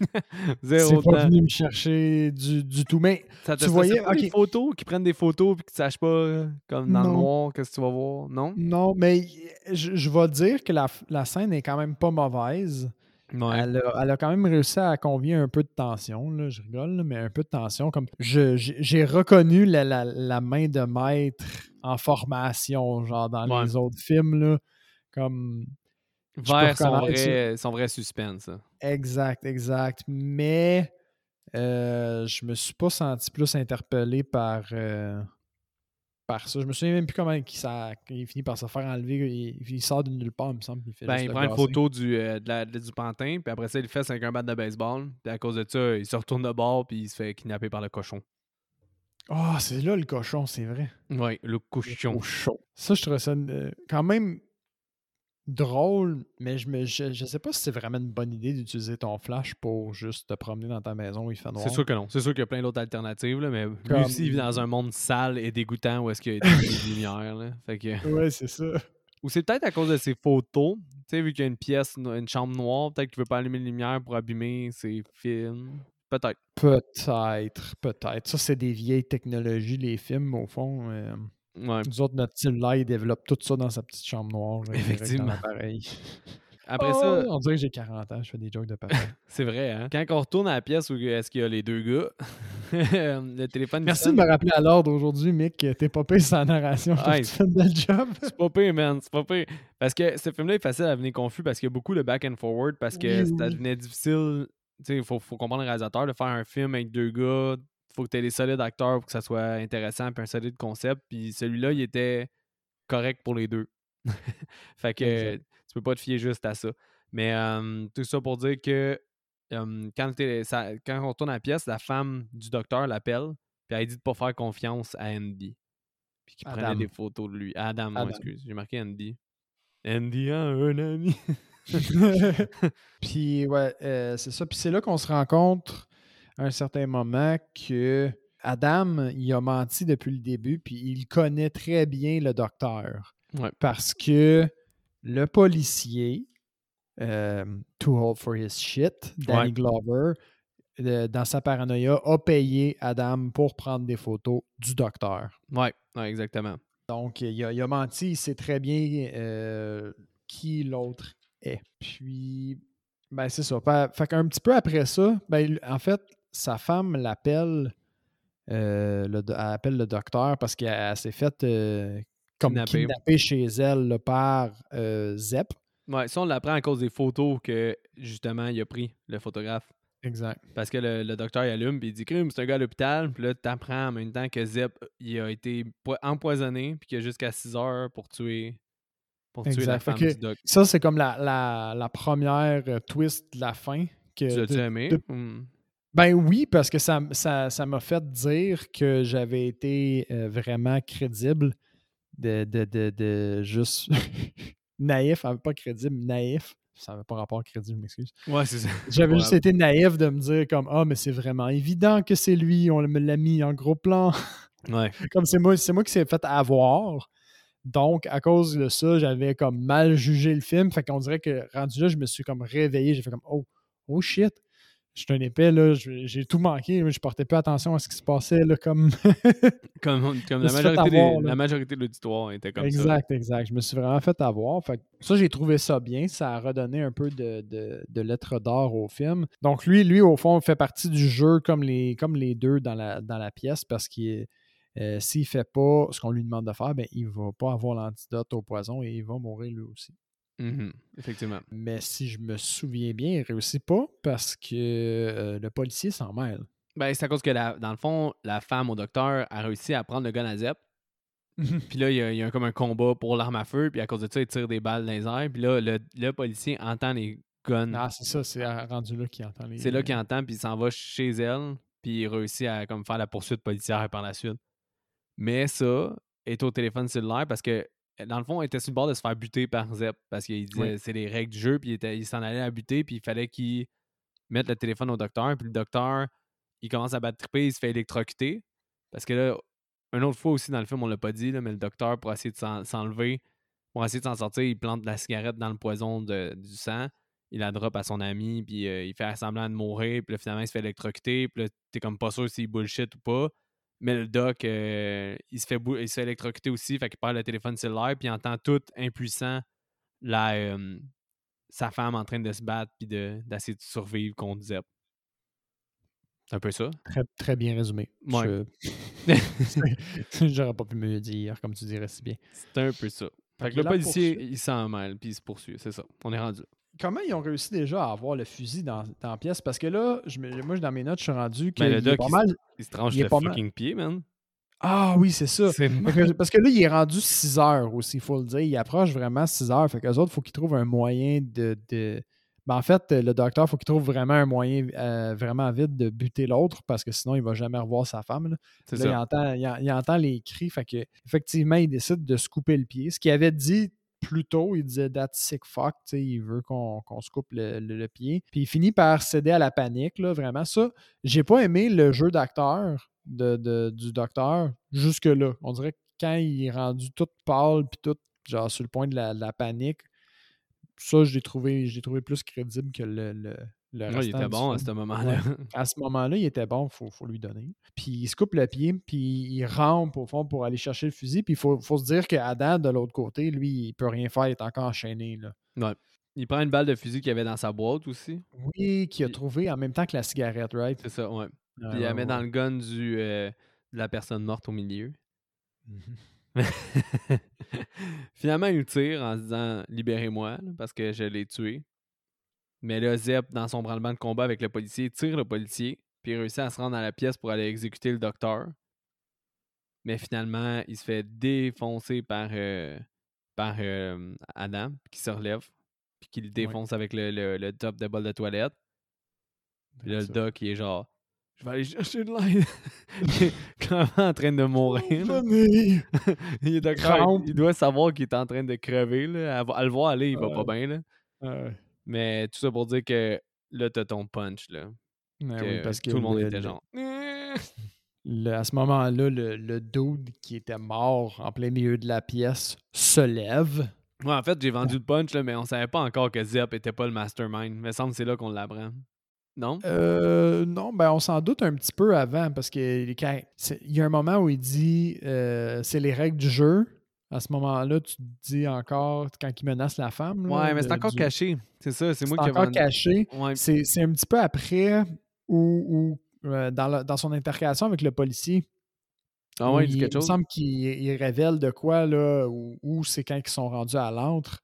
Zéro c'est pas venu me chercher du, du tout. Mais Ça te tu voyais- pas, ok. photos, qui prennent des photos puis que tu saches pas, comme dans le noir, qu'est-ce que tu vas voir, non? non, mais je, je vais dire que la, la scène est quand même pas mauvaise. Ouais. Elle, a, elle a quand même réussi à convier un peu de tension. Là, je rigole, là, mais un peu de tension. Comme je- j'ai reconnu la, la- la main de maître en formation, genre dans Ouais. les autres films. Là, comme Vers son vrai, son vrai suspense. ça. exact, exact. Mais euh, je me suis pas senti plus interpellé par, euh, par ça. Je me souviens même plus comment il, ça, il finit par se faire enlever. Il, il sort de nulle part, il me semble. Il, fait Ben, il prend une photo du, euh, de la- de- du pantin, puis après ça, il le fait avec un bat de baseball. Puis à cause de ça, il se retourne de bord, puis il se fait kidnapper par le cochon. Ah, c'est là le cochon, c'est vrai. Ouais, le cochon. Ça, je trouvais ça quand même drôle, mais je, me, je, je sais pas si c'est vraiment une bonne idée d'utiliser ton flash pour juste te promener dans ta maison où il fait noir. C'est sûr que non. C'est sûr qu'il y a plein d'autres alternatives, là, mais lui aussi, il vit dans un monde sale et dégoûtant où est-ce qu'il y a des lumières. Là. Fait que... Ouais, c'est ça. Ou c'est peut-être à cause de ses photos. Tu sais, vu qu'il y a une pièce, une chambre noire, peut-être qu'il veut pas allumer les lumières pour abîmer ses films. Peut-être. Peut-être, peut-être. Ça, c'est des vieilles technologies, les films, au fond. euh, Ouais. nous autres, notre cellulaire, il développe tout ça dans sa petite chambre noire. là, Effectivement. l'appareil. Après Oh, ça, On dirait que j'ai 40 ans, je fais des jokes de papa. c'est vrai, hein? Quand on retourne à la pièce où est-ce qu'il y a les deux gars, le téléphone Merci de me rappeler à l'ordre aujourd'hui, Mick. T'es pas payé sans narration. Hey. tu fais belle job. C'est pas pire, man. C'est pas pire. Parce que ce film-là est facile à venir confus parce qu'il y a beaucoup de back and forward parce que Oui, ça oui. devenait difficile. Tu sais, il faut, faut comprendre le réalisateur de faire un film avec deux gars. Faut que tu aies des solides acteurs pour que ça soit intéressant puis un solide concept. Puis celui-là, il était correct pour les deux. fait que Exact. tu peux pas te fier juste à ça. Mais euh, tout ça pour dire que euh, quand, ça- quand on retourne à la pièce, la femme du docteur l'appelle puis elle dit de pas faire confiance à Andy. Puis qu'il prenait des photos de lui. Adam, Adam. excuse. J'ai marqué Andy. Andy a un ami. Puis, ouais, euh, c'est ça. Puis c'est là qu'on se rend compte à un certain moment que Adam, il a menti depuis le début, puis il connaît très bien le docteur. Ouais. Parce que le policier, euh, Too Old for His Shit, Danny Ouais. Glover, euh, dans sa paranoïa, a payé Adam pour prendre des photos du docteur. ouais, ouais, exactement. Donc, il a, il a menti, il sait très bien euh, qui l'autre est. Puis, ben, c'est ça. Fait, fait qu'un petit peu après ça, ben, en fait, sa femme l'appelle, euh, le, elle appelle le docteur parce qu'elle elle s'est faite euh, comme Kidnapper. kidnapper chez elle là, par euh, Zep. Ouais, ça, on l'apprend à cause des photos que, justement, il a pris, le photographe. Exact. Parce que le, le docteur, il allume, puis il dit Crime, c'est un gars à l'hôpital. Puis là, t'apprends en même temps que Zep, il a été po- empoisonné, puis qu'il a jusqu'à 6 heures pour tuer, pour tuer la Exact. Femme du doc. Ça, c'est comme la, la, la première euh, twist de la fin. Que Tu l'as-tu de- aimé? de- Hmm. Ben oui, parce que ça m- ça ça m'a fait dire que j'avais été euh, vraiment crédible de, de, de, de juste naïf, pas crédible, naïf. Ça n'avait pas rapport à crédible, je m'excuse. Ouais, c'est ça. J'avais juste été naïf de me dire comme Ah, mais c'est vraiment évident que c'est lui, on me l'a mis en gros plan. Ouais. Comme c'est moi, c'est moi qui s'est fait avoir. Donc, à cause de ça, j'avais comme mal jugé le film. Fait qu'on dirait que rendu là, je me suis comme réveillé. J'ai fait comme Oh, oh shit. Je suis un épais, là. J'ai tout manqué. Je portais pas attention à ce qui se passait, là, comme. Comme, comme me la, majorité avoir, des- là. la majorité de l'auditoire était comme ça. exact, exact. Je me suis vraiment fait avoir. Fait ça, j'ai trouvé ça bien. Ça a redonné un peu de, de, de lettres d'or au film. Donc, lui, lui, au fond, fait partie du jeu comme les, comme les deux dans la, dans la pièce parce qu'il euh, s'il fait pas ce qu'on lui demande de faire, ben, il va pas avoir l'antidote au poison et il va mourir lui aussi. Mhm, Effectivement. Mais si je me souviens bien, il réussit pas parce que euh, le policier s'en mêle. Ben, c'est à cause que, la- dans le fond, la femme au docteur a réussi à prendre le gun à Zep. Puis là, il y a, il y a comme un combat pour l'arme à feu. Puis à cause de ça, il tire des balles dans les airs. Puis là, le, le policier entend les guns. ah, c'est ça, c'est rendu là qu'il entend les. C'est là qu'il entend. Puis il s'en va chez elle. Puis il réussit à comme, faire la poursuite policière par la suite. Mais ça est au téléphone cellulaire parce que, dans le fond, il était sur le bord de se faire buter par Zep. Parce qu'il disait Oui. c'est les règles du jeu. Puis il, était- il s'en allait à buter. Puis il fallait qu'il mette le téléphone au docteur. Puis le docteur, il commence à battre triper. Il se fait électrocuter. Parce que là, une autre fois aussi dans le film, on l'a pas dit, là, mais le docteur, pour essayer de s'en- s'enlever, pour essayer de s'en sortir, il plante de la cigarette dans le poison de- du sang. Il la drop à son ami, puis euh, il fait semblant de mourir, puis là, finalement, il se fait électrocuter, puis là, t'es comme pas sûr s'il bullshit ou pas. Mais le doc, euh, il, se fait bou- il se fait électrocuter aussi, fait qu'il perd le téléphone cellulaire, puis il entend tout impuissant la, euh, sa femme en train de se battre, puis de- d'essayer de, survivre contre Zep. C'est un peu ça. Très, très bien résumé. Ouais. Je- J'aurais pas pu me le dire, comme tu dirais si bien. C'est un peu ça. Fait que que le policier, il s'en mêle, puis il se poursuit. C'est ça. On est rendu. là. Comment ils ont réussi déjà à avoir le fusil dans, dans la pièce? Parce que là, je moi, dans mes notes, je suis rendu que Ben, le il est doc, pas il mal. Il se tranche Il le mal. fucking pied, man. Ah oui, c'est ça. Parce que là, il est rendu 6 heures aussi, il faut le dire. Il approche vraiment 6 heures. Fait qu'eux autres, il faut qu'ils trouvent un moyen de. de- Ben, en fait, le docteur, il faut qu'il trouve vraiment un moyen euh, vraiment vite de buter l'autre parce que sinon, il va jamais revoir sa femme. là. Il ça. entend, il, en- il entend les cris. Fait que, effectivement, il décide de se couper le pied. Ce qu'il avait dit plus tôt, il disait That sick fuck, il veut qu'on se coupe le, pied. Puis il finit par céder à la panique, là, vraiment. Ça, j'ai pas aimé le jeu d'acteur de, du docteur jusque-là. On dirait que quand il est rendu tout pâle, puis tout, genre, sur le point de la, panique, ça, je l'ai trouvé, trouvé plus crédible que le, le Ouais, il était bon à ce moment-là. à ce moment-là, il était bon, il faut, faut lui donner. Puis il se coupe le pied, puis il rampe au fond pour aller chercher le fusil. Puis il faut, faut se dire qu'Adam, de l'autre côté, lui, il peut rien faire, il est encore enchaîné. Là. Il prend une balle de fusil qu'il avait dans sa boîte aussi. Oui, qu'il a trouvé en même temps que la cigarette, right? C'est ça, ouais. Ah, Puis il la ouais, met dans ouais. le gun du, euh, de la personne morte au milieu. Finalement, il tire en se disant Libérez-moi, parce que je l'ai tué. Mais là, Zep, dans son branlement de combat avec le policier, tire le policier, puis réussit à se rendre dans la pièce pour aller exécuter le docteur. Mais finalement, il se fait défoncer par, euh, par euh, Adam, qui se relève, puis qui le défonce avec le, le- le top de bol de toilette. Puis là, le doc, il est genre Je vais aller chercher de l'aide. il est clairement en train de mourir. il, est docteur, Crampe. il doit savoir qu'il est en train de crever. Là. À, à le voir aller, il va pas bien. Là. Ouais. Mais tout ça pour dire que là, t'as ton punch. Là, Ouais, que oui, parce que tout le monde le- était genre. le- à ce moment-là, le, le dude qui était mort en plein milieu de la pièce se lève. Ouais, en fait, j'ai vendu le punch, là, mais on savait pas encore que Zep était pas le mastermind. Mais semble que c'est là qu'on l'apprend. Non? Euh, non, ben on s'en doute un petit peu avant parce que il y a un moment où il dit euh, c'est les règles du jeu. À ce moment-là, tu te dis encore quand il menace la femme. là, Ouais, mais c'est encore du- caché. C'est ça, c'est moi qui ai encore caché. Ouais, C'est un petit peu après où, où, euh, dans, dans son intercation avec le policier. ah ouais, il il, dit quelque il me semble qu'il il révèle de quoi, là, ou où c'est quand ils sont rendus à l'antre.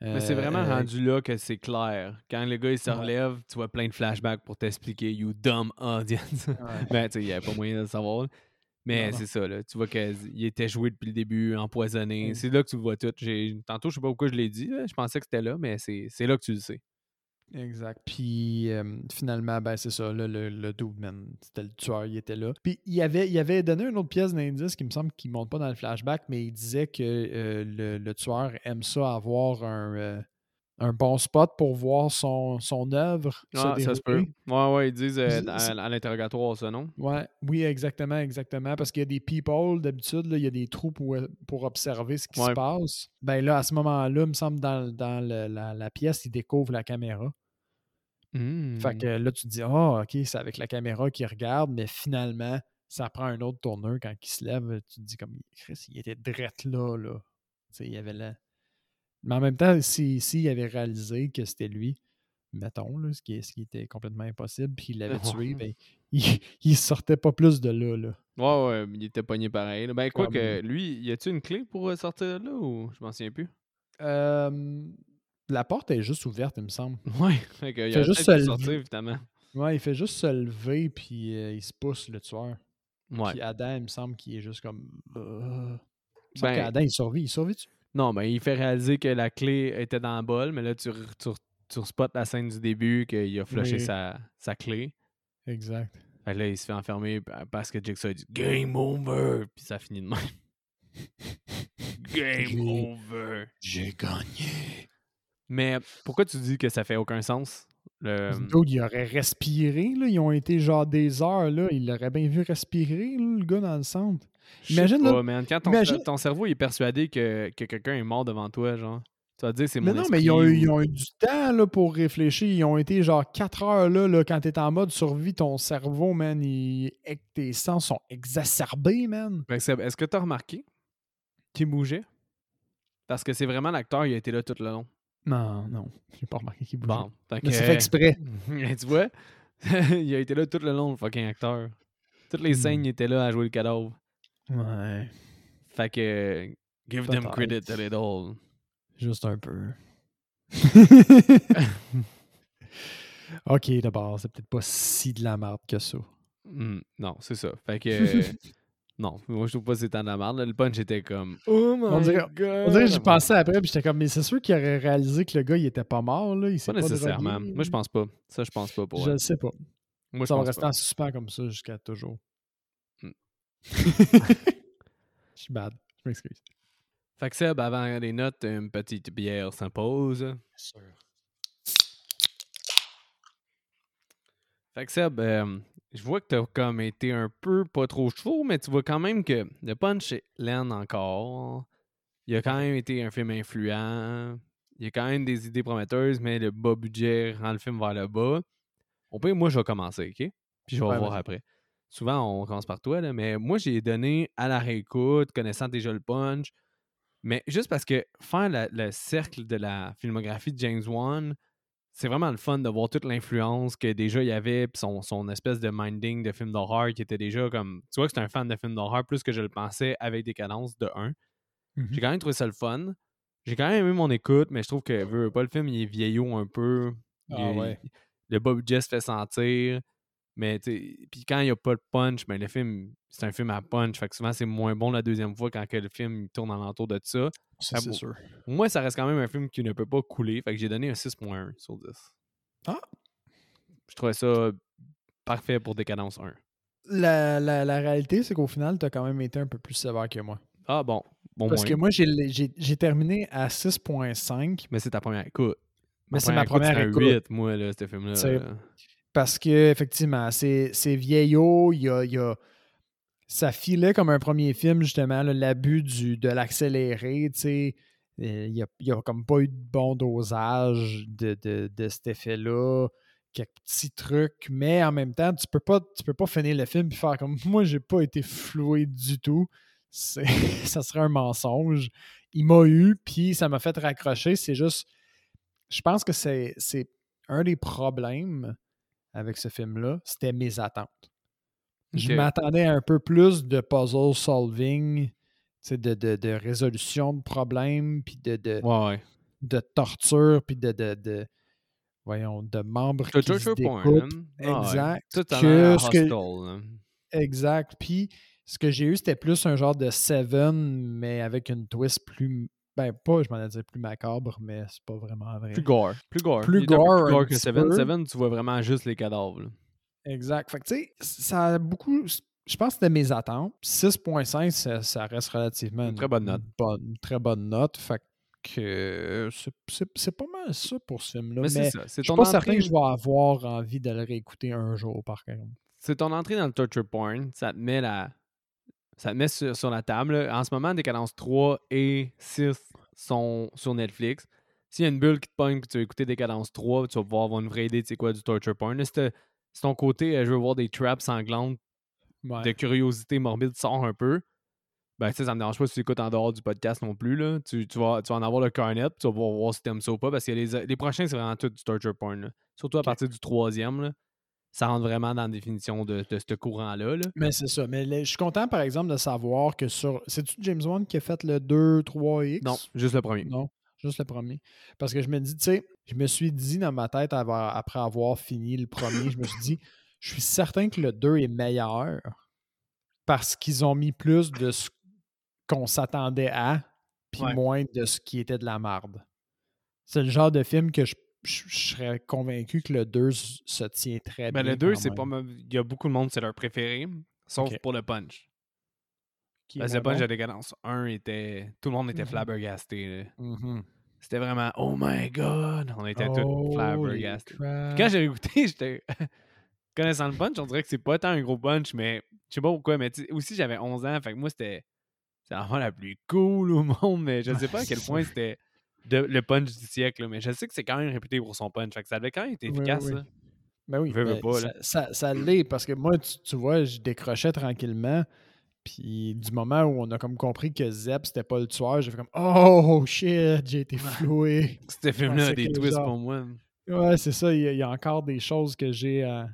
Mais c'est vraiment Euh, rendu là que c'est clair. Quand le gars il se Ouais. relève, tu vois plein de flashbacks pour t'expliquer You dumb audience. ouais. ben, tu sais, il n'y avait pas moyen de le savoir. Mais c'est ça, là. Tu vois qu'il était joué depuis le début, empoisonné. Mm. C'est là que tu le vois tout. Tantôt, je sais pas pourquoi je l'ai dit. là. Je pensais que c'était là, mais c'est c'est là que tu le sais. Exact. Puis euh, finalement, ben c'est ça, là, le, le c'était le tueur, il était là. Puis il avait, il avait donné une autre pièce d'indice qui me semble qu'il ne monte pas dans le flashback, mais il disait que euh, le, le tueur aime ça avoir un, euh, un bon spot pour voir son, son œuvre. Ah, ça se peut. Ouais, ouais, ils disent euh, à, l'interrogatoire, ça, non? Ouais, oui, exactement, exactement. Parce qu'il y a des people, d'habitude, il y a des trous pour, pour observer ce qui se passe. Ben là, à ce moment-là, il me semble, dans, dans la, la, pièce, ils découvrent la caméra. Fait mmh. que là, tu te dis, ah, OK, c'est avec la caméra qu'il regarde, mais finalement, ça prend un autre tourneur quand il se lève. Tu te dis, comme, Chris, il était drette là, là. sais, il y avait là. Mais en même temps, s'il si, avait réalisé que c'était lui, mettons, là, ce, qui, ce qui était complètement impossible, puis il l'avait tué, ben, il, il sortait pas plus de là. là. Ouais, ouais, il était pogné pareil. Ben, quoi que, lui, y a-tu une clé pour euh, sortir de là ou je m'en souviens plus? Euh, la porte est juste ouverte, il me semble. Ouais, fait il, fait juste se sortir, évidemment. Ouais, il fait juste se lever, puis euh, il se pousse, le tueur. Ouais. Puis Adam, il me semble qu'il est juste comme. Euh... Ben, Adam, il survit. Il survit-tu? Non, ben, il fait réaliser que la clé était dans le bol, mais là, tu, tu, tu spots la scène du début, qu'il a flushé sa, sa, clé. Exact. Fait là, il se fait enfermer parce que Jigsaw a dit Game over! Puis ça finit de même. Game over! J'ai gagné! Mais pourquoi tu dis que ça fait aucun sens? Le... il aurait respiré, là. ils ont été genre des heures, là. il aurait bien vu respirer, le gars dans le centre. Imagine, pas, man. Quand ton, ton, cerveau est persuadé que, que quelqu'un est mort devant toi, genre, tu vas te dire c'est mon Mais non, mais ils ont, eu, ils ont, eu, du temps là, pour réfléchir. Ils ont été genre 4 heures là, là quand t'es en mode survie, ton cerveau, man, il... tes sens sont exacerbés, man. Est-ce que t'as remarqué qu'il bougeait? Parce que c'est vraiment l'acteur, il a été là tout le long. Non, non, j'ai pas remarqué qu'il bougeait. Bon, mais c'est fait exprès. tu vois, il a été là tout le long, le fucking acteur. Toutes les scènes, hmm. il était là à jouer le cadavre. Ouais. Fait que, give them credit a little. Juste un peu. ok, d'abord, c'est peut-être pas si de la merde que ça. Hmm, non, c'est ça. Fait que. non, moi je trouve pas que c'était de la merde. Le punch était comme. Oh my on dirait, god! On dirait que j'y pensais après, puis j'étais comme, mais c'est sûr qu'il aurait réalisé que le gars il était pas mort, là. Il pas, pas nécessairement. Moi je pense pas. Ça, je pense pas pour Je le sais pas. Moi, ça va rester en suspens comme ça jusqu'à toujours. Je suis bad. Je m'excuse. Fait que Seb, avant les notes, une petite bière s'impose. Bien sûr. Fait que Seb, euh, je vois que t'as comme été un peu pas trop chaud, mais tu vois quand même que le punch est lent encore. Il a quand même été un film influent. Il y a quand même des idées prometteuses, mais le bas budget rend le film vers le bas. Au pire, moi, je vais commencer, OK? Puis je vais voir après. Souvent, on commence par toi, là, mais moi, j'ai donné à la réécoute, connaissant déjà le punch. Mais juste parce que faire le cercle de la filmographie de James Wan, c'est vraiment le fun de voir toute l'influence que déjà il y avait, puis son, son, espèce de minding de film d'horreur qui était déjà comme. Tu vois que c'est un fan de films d'horreur plus que je le pensais avec des cadences de 1. J'ai mmh quand même trouvé ça le fun. J'ai quand même aimé mon écoute, mais je trouve que veut pas le film, il est vieillot un peu. Ah ouais le Bob Jess fait sentir. Mais puis quand il n'y a pas de punch, ben le film, c'est un film à punch. Fait que souvent, c'est moins bon la deuxième fois quand que le film tourne alentour de ça. C'est sûr. Moi, ça reste quand même un film qui ne peut pas couler. Fait que j'ai donné un 6.1 sur 10. Ah! Je trouvais ça parfait pour Décadence 1. La, la, la réalité, c'est qu'au final, tu as quand même été un peu plus sévère que moi. Ah bon. bon Parce que moi, j'ai terminé à 6.5. Mais c'est ta première écoute. Mais c'est ma première écoute. 8, moi, là, ce film-là. Parce que, effectivement, c'est vieillot, il y a, y a, ça filait comme un premier film, justement, l'abus de l'accéléré, tu sais. Euh, il n'y a, a, comme pas eu de bon dosage de, de, de cet effet-là. Quelques petits trucs, mais en même temps, tu peux pas, tu peux pas finir le film et faire comme moi, j'ai pas été floué du tout. ça serait un mensonge. Il m'a eu, puis ça m'a fait raccrocher. C'est juste je pense que c'est un des problèmes avec ce film-là, c'était mes attentes. Je m'attendais à un peu plus de puzzle solving, de, de, de, résolution de problèmes, puis de, de, de torture, puis de, de, voyons, de membres qui se découpent. Exact. Tout que, exact. Puis ce que j'ai eu, c'était plus un genre de Seven, mais avec une twist plus ben, pas, je m'en ai dit plus macabre, mais c'est pas vraiment vrai. Plus gore. Plus gore. Plus gore. Plus gore que Seven. Seven, tu vois vraiment juste les cadavres. Exact. Fait que, tu sais, ça a beaucoup. Je pense que c'était mes attentes. 6.5, ça, reste relativement une très bonne note. Une, très bonne note. Fait que c'est pas mal ça pour ce film-là. Mais, Mais, c'est ça. Je suis pas certain que je vais avoir envie de le réécouter un jour, par contre. c'est ton entrée dans le torture porn, ça te met la. Ça te met sur, sur la table. là. En ce moment, Décadence 3 et 6 sont sur Netflix. S'il y a une bulle qui te pogne que tu veux écouter Décadence 3, tu vas pouvoir avoir une vraie idée de c'est quoi du torture porn. Là, Si ton côté, euh, je veux voir des traps sanglantes Ouais. de curiosité morbide sort un peu, ben tu sais, ça me dérange pas si tu écoutes en dehors du podcast non plus. Là. Tu, tu vas, tu vas en avoir le carnet, tu vas pouvoir voir si t'aimes ça ou pas, parce que les, les prochains, c'est vraiment tout du torture porn. là. Surtout à partir du troisième, là, ça rentre vraiment dans la définition de, de ce courant-là. là. Mais c'est ça. Mais je suis content, par exemple, de savoir que sur. C'est-tu James Wan qui a fait le 2, 3X Non, juste le premier. Non, juste le premier. Parce que je me dis, tu sais, je me suis dit dans ma tête avoir- après avoir fini le premier, je me suis dit, je suis certain que le 2 est meilleur parce qu'ils ont mis plus de ce qu'on s'attendait à, puis Ouais. moins de ce qui était de la marde. C'est le genre de film que je, je- je serais convaincu que le 2 s- se tient très Ben, bien. le 2, quand c'est pas. Il y a beaucoup de monde, c'est leur préféré, sauf pour le punch. Parce que le punch de décadence 1 était. Tout le monde était Mhm. flabbergasté. Mhm. C'était vraiment Oh my god! On était tous flabbergastés. Quand j'ai écouté, j'étais. Connaissant le punch, on dirait que c'est pas tant un gros punch, mais je sais pas pourquoi. Mais aussi, j'avais 11 ans, fait que moi, c'était. C'est la fois la plus cool au monde, mais je sais pas à quel point c'était de- le punch du siècle. là, Mais je sais que c'est quand même réputé pour son punch. Fait que ça devait quand même être efficace. oui. là. Ben oui, Veux, veux ben, pas, ça, là. ça, ça l'est parce que moi, tu, tu vois, je décrochais tranquillement. Puis du moment où on a comme compris que Zeb, c'était pas le tueur, j'ai fait comme Oh shit, j'ai été floué. Ce film-là a des twists genre- pour moi. Ouais, c'est ça, il y, a, il y a encore des choses que j'ai à,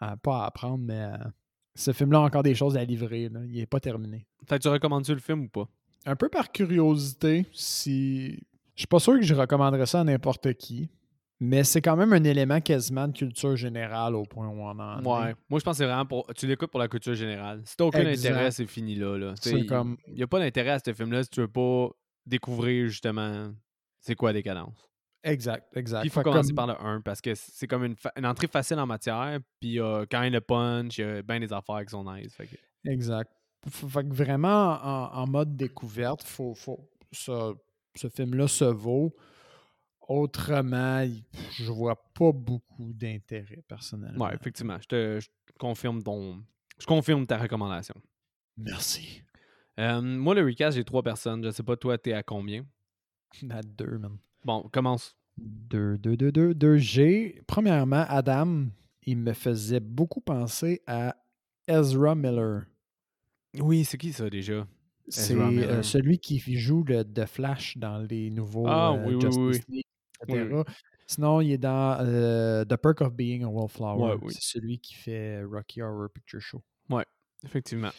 à- Pas à apprendre, mais à- ce film-là a encore des choses à livrer. là. Il est pas terminé. Fait que tu recommandes-tu le film ou pas? Un peu par curiosité, si. Je suis pas sûr que je recommanderais ça à n'importe qui. Mais c'est quand même un élément quasiment de culture générale au point où on en est. Ouais. Moi, je pense que c'est vraiment pour. Tu l'écoutes pour la culture générale. Si t'as aucun Exact. intérêt, c'est fini là. Il comme- n'y a pas d'intérêt à ce film-là si tu veux pas découvrir justement c'est quoi décadence. Exact, exact. Puis il faut Fait commencer comme- par le 1 parce que c'est comme une, fa- une entrée facile en matière. Puis il y a quand même le punch, il y a bien des affaires qui sont nice. Que- Exact. Fait que vraiment, en, en mode découverte, faut, faut, ça- ce film-là se vaut. Autrement, je vois pas beaucoup d'intérêt, personnellement. Ouais, effectivement. Je te je confirme ton. Je confirme ta recommandation. Merci. Euh, moi, le recast, j'ai trois personnes. Je sais pas, toi, t'es à combien? À deux, man. Bon, commence. Deux, deux, deux, deux, deux. J'ai, premièrement, Adam, il me faisait beaucoup penser à Ezra Miller. Oui, c'est qui ça déjà? C'est euh, celui qui joue le The Flash dans les nouveaux Ah, euh, oui, oui, Justice oui, League, Oui, etc. Sinon, il est dans euh, The Perk of Being a Wallflower. Ouais, oui. C'est celui qui fait Rocky Horror Picture Show. Effectivement.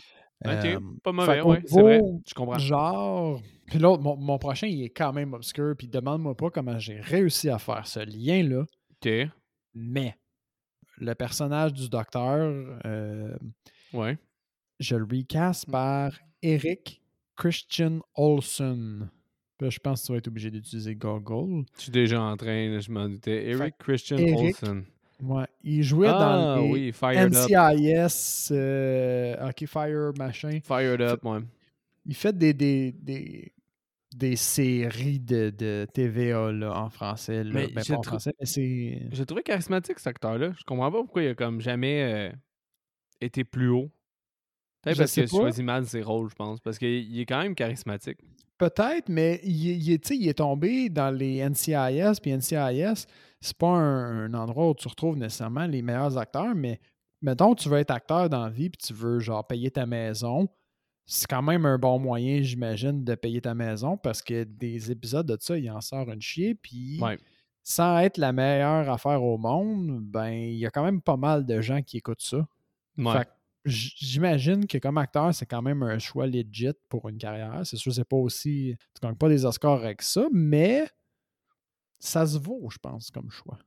Euh, ok, pas mauvais, ouais, c'est vrai. Je comprends. Genre. Puis l'autre, mon, mon prochain, il est quand même obscur. Puis demande-moi pas comment j'ai réussi à faire ce lien-là. Ok, Mais le personnage du docteur, euh, ouais. Je le recast par Eric Christian Olsen. Là, je pense que tu vas être obligé d'utiliser Google. Je suis déjà en train, je m'en doutais. Eric Christian Eric Olsen. Ouais, il jouait Ah dans les oui, Fired. NCIS, euh, Fire, machin. Fired Up, ouais. Il fait des, des, des, des séries de, de TVA là, en français. Là. Mais Ben, pas en français, mais c'est... J'ai trouvé charismatique cet acteur-là. Je comprends pas pourquoi il a comme jamais euh, été plus haut. Peut-être parce qu'il sais a pas. choisi mal ses rôles, je pense. Parce qu'il il est quand même charismatique. Peut-être, mais il, est- il est, il tombé dans les NCIS, puis NCIS, c'est pas un, un endroit où tu retrouves nécessairement les meilleurs acteurs, mais mettons, tu veux être acteur dans la vie, puis tu veux, genre, payer ta maison, c'est quand même un bon moyen, j'imagine, de payer ta maison, parce que des épisodes de ça, il en sort une chier, puis Ouais. sans être la meilleure affaire au monde, ben, il y a quand même pas mal de gens qui écoutent ça. Ouais. Fait J'imagine que comme acteur, c'est quand même un choix legit pour une carrière. C'est sûr, c'est pas aussi. Tu gagnes pas des Oscars avec ça, mais ça se vaut, je pense, comme choix.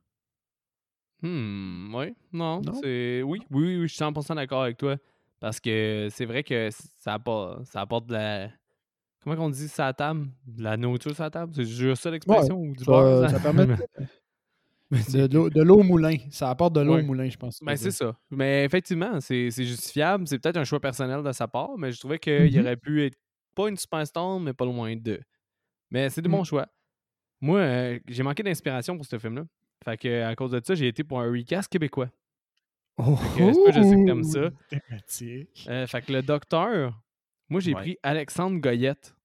Hmm, ouais. Non, Non? c'est. Oui, oui, oui, oui, je suis 100% d'accord avec toi. Parce que c'est vrai que ça apporte, ça apporte de la. Comment qu'on dit ça à table? De la nourriture sur la table? C'est juste ça l'expression ou du Ça, beurre, ça? permet de, Mais l'eau- au moulin. Ça apporte de l'eau Ouais. au moulin, je pense. que Ben, c'est ça. Mais effectivement, c'est justifiable. C'est peut-être un choix personnel de sa part, mais je trouvais qu'il Mhm. aurait pu être pas une superstar, mais pas loin de. Mais c'est de Mm. bons choix. Moi, euh, j'ai manqué d'inspiration pour ce film-là. Fait que, à cause de ça, j'ai été pour un recast québécois. Oh, que c'est pas je sais que t'aimes ça. Thématique. Euh, fait que le docteur, moi, j'ai Ouais. pris Alexandre Goyette,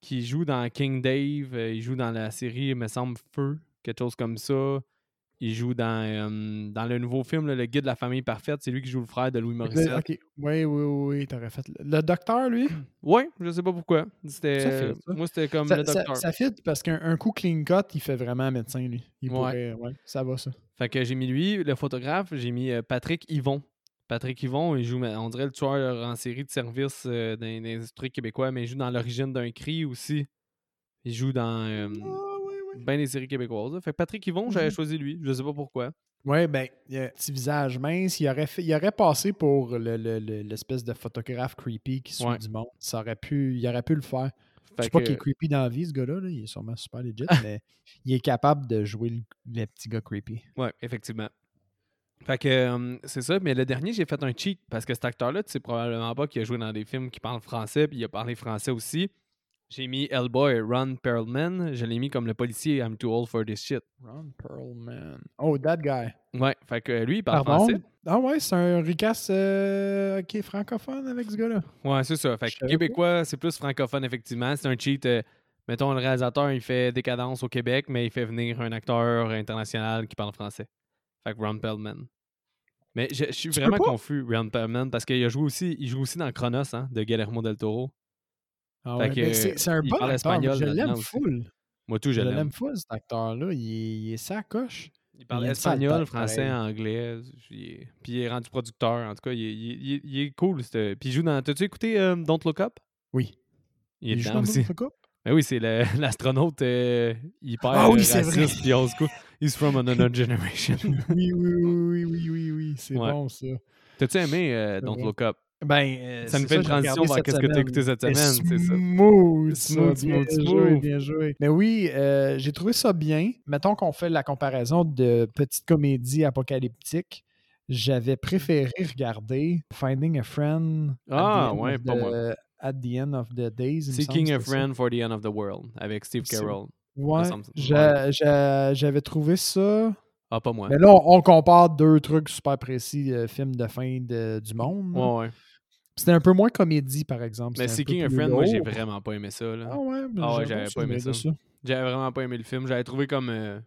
qui joue dans King Dave. euh, il joue dans la série, il me semble, Feu, quelque chose comme ça. Il joue dans, euh, dans le nouveau film, là, Le Guide de la famille parfaite. C'est lui qui joue le frère de Louis Morissette. oui, oui, oui, t'aurais fait. Le, docteur, lui, Ouais, je sais pas pourquoi. C'était, Ça fit, ça. moi, c'était comme ça, le ça, docteur. ça fit parce qu'un un coup clean cut, il fait vraiment médecin, lui. Il Ouais. pourrait, ouais, ça va, ça. Fait que j'ai mis lui, le photographe, j'ai mis euh, Patrick Yvon. Patrick Yvon, il joue, on dirait, le tueur en série de service euh, dans, dans les trucs québécois, mais il joue dans l'origine d'un cri aussi. Il joue dans euh, oui, oui. ben des séries québécoises. là. Fait que Patrick Yvon, j'avais Mhm. choisi lui. Je sais pas pourquoi. Ouais, ben, il a un petit visage mince. Il aurait, fait- il aurait passé pour le- le- le- l'espèce de photographe creepy qui suit Ouais. du monde. Ça aurait pu, il aurait pu le faire. Je sais pas qu'il est creepy dans la vie, ce gars-là. là. Il est sûrement super legit, mais il est capable de jouer le, le petit gars creepy. Ouais, effectivement. Fait que euh, c'est ça, mais le dernier, j'ai fait un cheat parce que cet acteur-là, tu sais probablement pas qu'il a joué dans des films qui parlent français, puis il a parlé français aussi. J'ai mis Hellboy, Ron Perlman. Je l'ai mis comme le policier I'm too old for this shit. Ron Perlman. Oh, that guy. Ouais, fait que lui, il parle Pardon? français. Ah ouais, c'est un recast euh, qui est francophone avec ce gars-là. Ouais, c'est ça. Fait que québécois, c'est plus francophone, effectivement. C'est un cheat. euh, mettons, le réalisateur, il fait Décadence au Québec, mais il fait venir un acteur international qui parle français. Fait que Ron Perlman. Mais je, je suis Tu vraiment confus, Ron Perlman, parce qu'il aussi, il joue aussi dans Chronos, hein, de Guillermo del Toro. Ah ouais, ben, c'est un il bon espagnol Je l'aime full. Moi, tout, je Je l'aime. l'aime full, cet acteur-là. Il est, il est sa coche. Il parle Il espagnol, français, pareil. anglais. Puis il est rendu producteur. En tout cas, il est, il il est cool. Puis il joue dans. T'as-tu écouté euh, Don't Look Up? Oui. Il est joue dans aussi. Don't Look Up? Ben oui, c'est l'astronaute euh, hyper Ah oui, euh, raciste puis old school. He's from another generation. oui, oui, oui, oui, oui, oui, oui. C'est Ouais. bon, ça. T'as-tu aimé euh, Don't vrai. Look Up? Ben, euh, Ça nous c'est fait une transition vers qu'est-ce que t'as semaine. écouté cette C'est semaine, c'est ça. Smooth, Smooth, ça. smooth, bien smooth. joué, bien joué. Mais oui, euh, j'ai trouvé ça bien. Mettons qu'on fait la comparaison de petite comédie apocalyptique. J'avais préféré regarder Finding a Friend at the Ah, end ouais, of pas the- moi. At the End of the Days. Seeking a ça. Friend for the End of the World avec Steve C'est- Carroll. Ouais, j'avais trouvé ça. Ah, pas moi. Mais là, on, on compare deux trucs super précis, euh, films de fin de- du monde. Ouais, ouais. C'était un peu moins comédie, par exemple. Mais Seeking a Friend, moi, j'ai vraiment pas aimé ça. Là. Ah ouais, Ah ouais, j'avais pas aimé ça. J'avais vraiment pas aimé le film. J'avais trouvé comme euh,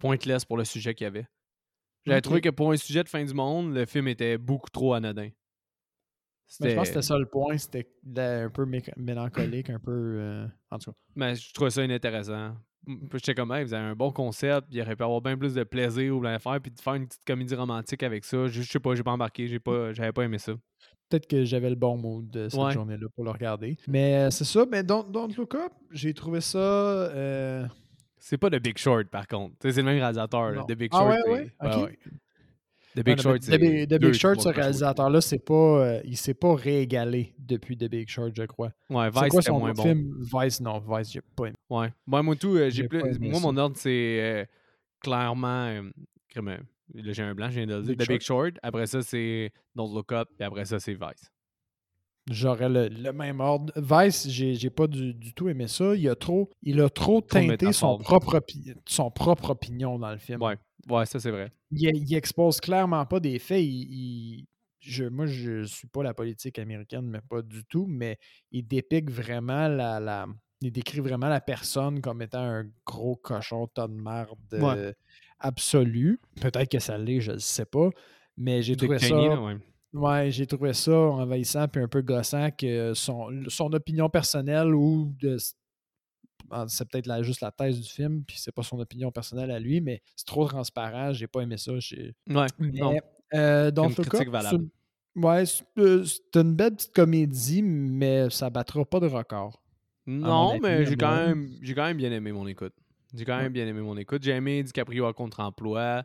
pointless pour le sujet qu'il y avait. J'avais trouvé que pour un sujet de fin du monde, le film était beaucoup trop anodin. Mais je pense que c'était ça le point, c'était la- un peu mélancolique, un peu. euh, En tout cas. Mais je trouvais ça inintéressant. J'étais comme, hey, vous avez un bon concept, il aurait pu avoir bien plus de plaisir ou de faire, puis de faire une petite comédie romantique avec ça. Je, je sais pas, j'ai pas embarqué, j'ai pas, j'avais pas aimé ça. Peut-être que j'avais le bon mood de cette Ouais. journée-là pour le regarder. Mais euh, c'est ça, mais Don't, Don't Look Up, j'ai trouvé ça. euh, C'est pas The Big Short, par contre. C'est le même réalisateur. The Big Ah Short, ouais, c'est- ouais, ok. The Big Short, mais c'est. The Big, The Big deux, Short, trois ce réalisateur-là, c'est pas, euh, il s'est pas régalé depuis The Big Short, je crois. Ouais, C'est Vice, son moins bon. film? Vice, non, Vice, j'ai pas aimé. Ouais. Moi, moi, tout, euh, j'ai J'ai plus. Moi, mon ordre, c'est euh, clairement. crème, euh, là, j'ai un blanc, je viens de le dire. Big The Big Short. Après ça, c'est Don't Look Up. Puis après ça, c'est Vice. J'aurais le, le même ordre. Vice, j'ai j'ai pas du, du tout aimé ça. Il a trop, il a trop teinté son propre, son propre opinion dans le film. Ouais. Ouais, ça, c'est vrai. Il, il expose clairement pas des faits. Il, il- je, moi, je suis pas la politique américaine, mais pas du tout. Mais il dépique vraiment la, la- il décrit vraiment la personne comme étant un gros cochon tas de merde Ouais. euh, absolu. Peut-être que ça l'est, je ne sais pas. Mais j'ai trouvé ça. Cheney, là, ouais. Ouais, j'ai trouvé ça envahissant puis un peu gossant que son, son opinion personnelle ou de. ah, C'est peut-être la- juste la thèse du film, puis c'est pas son opinion personnelle à lui, mais c'est trop transparent, j'ai pas aimé ça. j'ai- Ouais. Non. Euh, Une critique valable. c'est une- Ouais, c'est euh, c'est une belle petite comédie, mais ça battra pas de record. Non, mais j'ai quand, même, j'ai quand même bien aimé mon écoute. J'ai quand même bien aimé mon écoute. J'ai aimé DiCaprio à contre-emploi.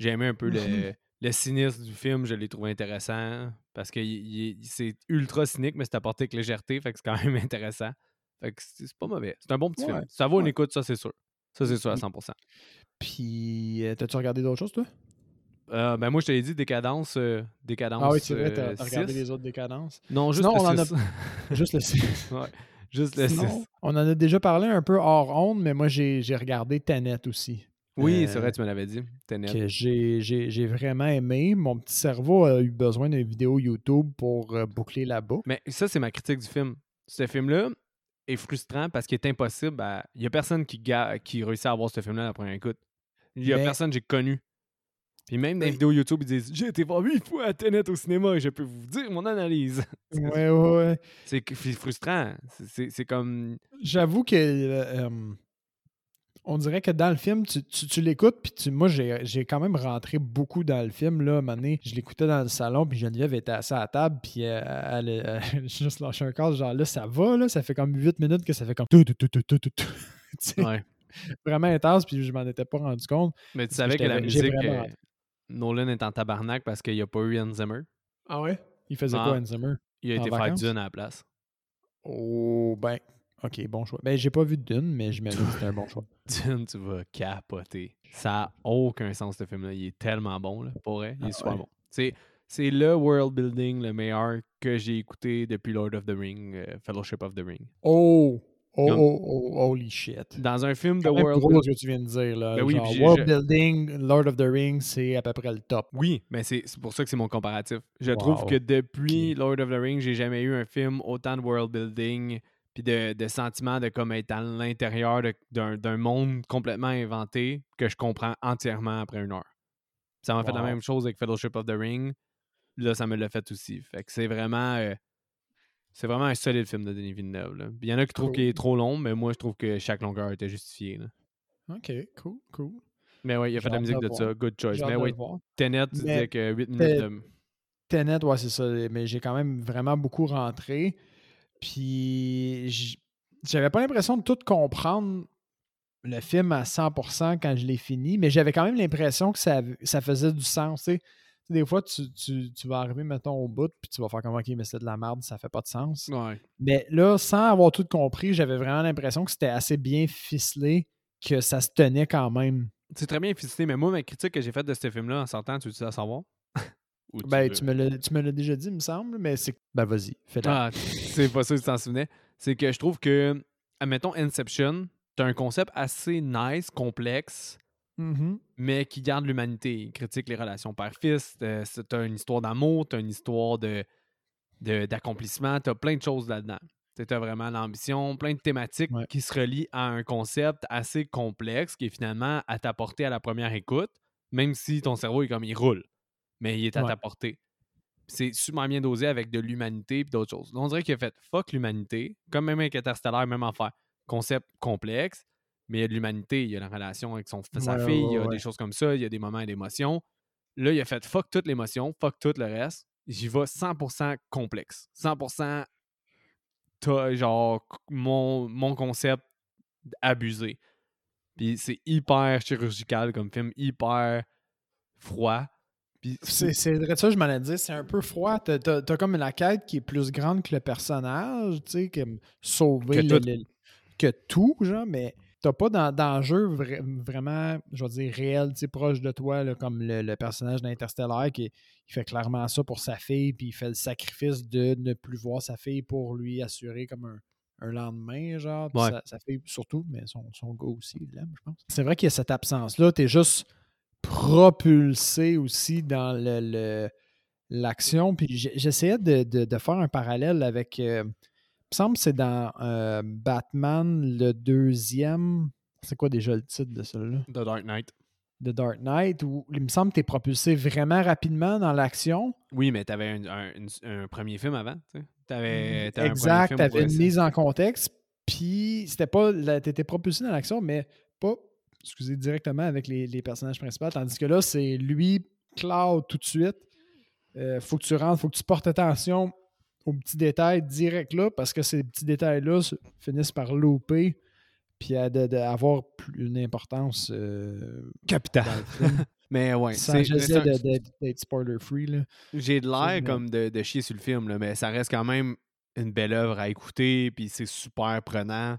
J'ai aimé un peu le. Le cynisme du film. Je l'ai trouvé intéressant parce que c'est ultra cynique, mais c'est apporté avec légèreté. Fait que c'est quand même intéressant. Fait que c'est pas mauvais. C'est un bon petit Ouais, film. Ça vaut une ouais. écoute, ça, c'est sûr. Ça, c'est sûr à Mhm. 100%. Puis, euh, t'as-tu regardé d'autres choses, toi? Euh, ben moi, je t'avais dit Décadence. euh, Décadence Ah oui, c'est vrai, t'as euh, regardé 6. les autres décadences. Non, juste Sinon, on en le a- 6. Juste le Ouais. Juste le Sinon, 6. on en a déjà parlé un peu hors onde, mais moi, j'ai j'ai regardé Tenet aussi. Oui, Euh, c'est vrai, tu me l'avais dit. Que j'ai- j'ai j'ai vraiment aimé. Mon petit cerveau a eu besoin d'une vidéo YouTube pour euh, boucler la boucle. Mais ça, c'est ma critique du film. Ce film-là est frustrant parce qu'il est impossible. à- Il n'y a personne qui, ga- qui réussit à voir ce film-là à la première écoute. Il n'y a Mais- personne que j'ai connu. Puis même dans les vidéos YouTube, ils disent J'ai été voir huit fois à Tenet au cinéma et je peux vous dire mon analyse. Ouais, ouais, ouais. C'est frustrant. C'est- C'est c'est comme. J'avoue que euh, euh, on dirait que dans le film, tu, tu- tu l'écoutes, puis tu- moi, j'ai quand même rentré beaucoup dans le film. Là, à un moment donné, je l'écoutais dans le salon, puis Geneviève était assise à la table, puis euh, elle, elle, elle juste lâché un corps, genre là, ça va, là, ça fait comme 8 minutes que ça fait comme tout, tout, tout, tout, tout, tout, Ouais. vraiment intense, puis je m'en étais pas rendu compte. Mais tu savais que la musique. vraiment euh, Nolan est en tabarnak parce qu'il n'y a pas eu Hans Zimmer. Ah ouais? Il faisait Ah. quoi, Hans Zimmer? Il a En été faire vacances? Dune à la place. Oh, ben, ok, bon choix. Ben, j'ai pas vu Dune, mais j'imagine que c'était un bon choix. Dune, tu vas capoter. Ça n'a aucun sens, ce film-là. Il est tellement bon, là, pour vrai. Il est Ah super ouais. bon. C'est, c'est le world building le meilleur que j'ai écouté depuis Lord of the Ring, euh, Fellowship of the Ring. Oh! Oh, Comme- oh, oh, holy shit. Dans un film de C'est world building. ce que tu viens de dire. Là. Ben oui, Genre, world je- building, Lord of the Rings, c'est à peu près le top. Oui, mais c'est, c'est pour ça que c'est mon comparatif. Je trouve que depuis Lord of the Ring, j'ai jamais eu un film autant de world building puis de, de sentiment de comme être à l'intérieur d'un, monde complètement inventé que je comprends entièrement après une heure. Ça m'a fait la même chose avec Fellowship of the Ring. Là, ça me l'a fait aussi. Fait que c'est vraiment. euh, c'est vraiment un solide film de Denis Villeneuve. Il y en a qui trouvent qu'il est trop long, mais moi, je trouve que chaque longueur était justifiée. là. Ok, cool, cool. Mais ouais, il a fait de la musique de de ça. Good choice. Mais voir. Tenet, tu disais que 8 minutes Te- de. Tenet, ouais, c'est ça. Mais j'ai quand même vraiment beaucoup rentré. Puis j'avais pas l'impression de tout comprendre le film à 100% quand je l'ai fini, mais j'avais quand même l'impression que ça, ça faisait du sens. Des fois, tu, tu- tu vas arriver, mettons, au bout, puis tu vas faire comme OK, mais c'est de la merde, ça fait pas de sens. Ouais. Mais là, sans avoir tout compris, j'avais vraiment l'impression que c'était assez bien ficelé, que ça se tenait quand même. C'est très bien ficelé, mais moi, ma critique que j'ai faite de ce film-là en sortant, tu veux-tu la savoir? Ou Ben, veux- tu me l'as tu me l'as déjà dit, il me semble, mais c'est. Ben, vas-y, fais-le. Ah, c'est pas ça que tu t'en souvenais. C'est que je trouve que, admettons, Inception, t'as un concept assez nice, complexe, Mhm. mais qui garde l'humanité. Il critique les relations père-fils. euh, T'as une histoire d'amour, t'as une histoire de, de- d'accomplissement, t'as plein de choses là-dedans. Tu T'as vraiment l'ambition, plein de thématiques Ouais. qui se relient à un concept assez complexe qui est finalement à ta portée à la première écoute, même si ton cerveau est comme il roule, mais il est à Ouais. ta portée. C'est super bien dosé avec de l'humanité et d'autres choses. On dirait qu'il a fait fuck l'humanité, comme même avec Interstellar, même affaire. Concept complexe, mais il y a de l'humanité, il y a la relation avec son, sa Ouais, fille, ouais, il y a des choses comme ça, il y a des moments d'émotion. Là, il a fait fuck toute l'émotion, fuck tout le reste. J'y vais 100% complexe. 100% t'as, genre mon, mon concept abusé. Puis c'est hyper chirurgical comme film, hyper froid. C'est vrai ça, je m'en ai dit, c'est un peu froid. T'as t'as comme la quête qui est plus grande que le personnage, tu sais, comme sauver Que le- tout. le- que tout, genre, mais t'as pas d'en- d'enjeu vra- vraiment, je vais dire, réel, tu sais, proche de toi, là, comme le, le personnage d'Interstellar qui fait clairement ça pour sa fille, puis il fait le sacrifice de ne plus voir sa fille pour lui assurer comme un, un lendemain, genre. Ouais. Sa, sa fille surtout, mais son, son gars aussi, il l'aime, je pense. C'est vrai qu'il y a cette absence-là, t'es juste propulsé aussi dans le, le- l'action. Puis j'essayais de, de- de faire un parallèle avec. euh, il me semble que c'est dans euh, Batman, le deuxième. C'est quoi déjà le titre de celui-là? The Dark Knight. The Dark Knight, où il me semble que tu es propulsé vraiment rapidement dans l'action. Oui, mais t'avais un, un, un premier film avant. tu t'avais un premier exact, tu avais une mise en contexte. Puis c'était pas. Tu étais propulsé dans l'action, mais pas, excusez, directement avec les, les personnages principaux. Tandis que là, c'est lui, Cloud, tout de suite. Euh, faut que tu rentres, faut que tu portes attention aux petits détails direct là, parce que ces petits détails-là se- finissent par louper puis à de- de- avoir une importance euh, Capital. dans le film. Mais ouais, c'est- J'essaie d'être spoiler-free. là. j'ai de l'air comme de, de chier sur le film, là, mais ça reste quand même une belle œuvre à écouter, puis c'est super prenant.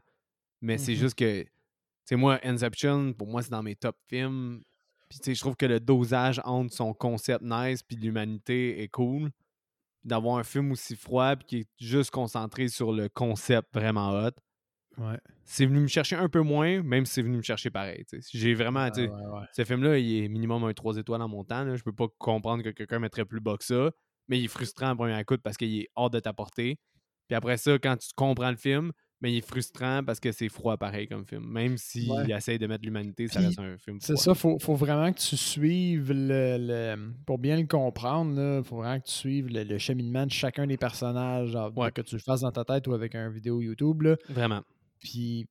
Mais c'est Mhm. juste que, sais, moi, Inception, pour moi, c'est dans mes top films. Puis, tu sais, je trouve que le dosage entre son concept nice puis l'humanité est cool. d'avoir un film aussi froid puis qui est juste concentré sur le concept vraiment hot. Ouais. C'est venu me chercher un peu moins, même si c'est venu me chercher pareil. tu sais. J'ai vraiment, sais, ouais, ouais. ce film-là, il est minimum un 3 étoiles en montant. Là. Je peux pas comprendre que quelqu'un mettrait plus bas que ça, mais il est frustrant en première écoute parce qu'il est hors de ta portée. Puis après ça, quand tu comprends le film, mais il est frustrant parce que c'est froid pareil comme film. Même s'il Ouais. essaye de mettre l'humanité, ça reste un film C'est ça, faut, faut vraiment que tu suives le, le- Pour bien le comprendre, il faut vraiment que tu suives le, le cheminement de chacun des personnages, genre, Ouais. que tu le fasses dans ta tête ou avec un vidéo YouTube. Là. Vraiment. Puis,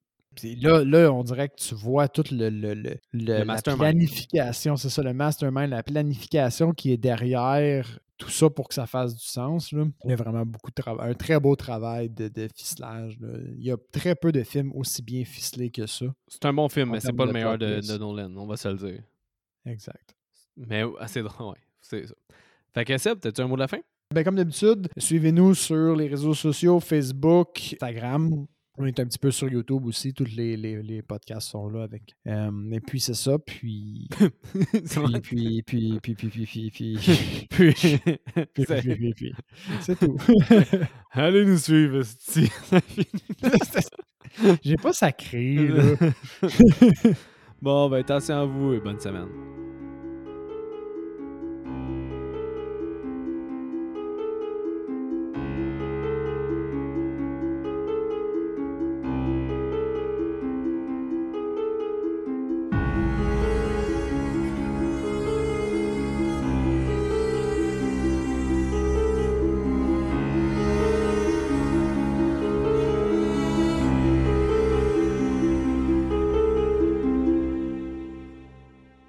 là, là, on dirait que tu vois toute le, le, le- le- la planification, c'est ça, le mastermind, la planification qui est derrière tout ça pour que ça fasse du sens. Là. Il y a vraiment beaucoup de travail, un très beau travail de, de ficelage. là. Il y a très peu de films aussi bien ficelés que ça. C'est un bon film, mais c'est pas le meilleur de, Nolan, on va se le dire. Exact. Mais assez drôle, ouais, c'est ça. Fait que Seb, t'as-tu un mot de la fin? Ben, comme d'habitude, suivez-nous sur les réseaux sociaux, Facebook, Instagram. On est un petit peu sur YouTube aussi. Tous les, les, les podcasts sont là avec. Euh, et puis c'est ça. Puis. puis, puis, puis, puis, puis, puis, puis, puis, puis, Puis, puis, puis, c'est- puis, puis, puis. C'est tout. allez nous suivre. J'ai pas sacré, là. bon, ben attention à vous et bonne semaine.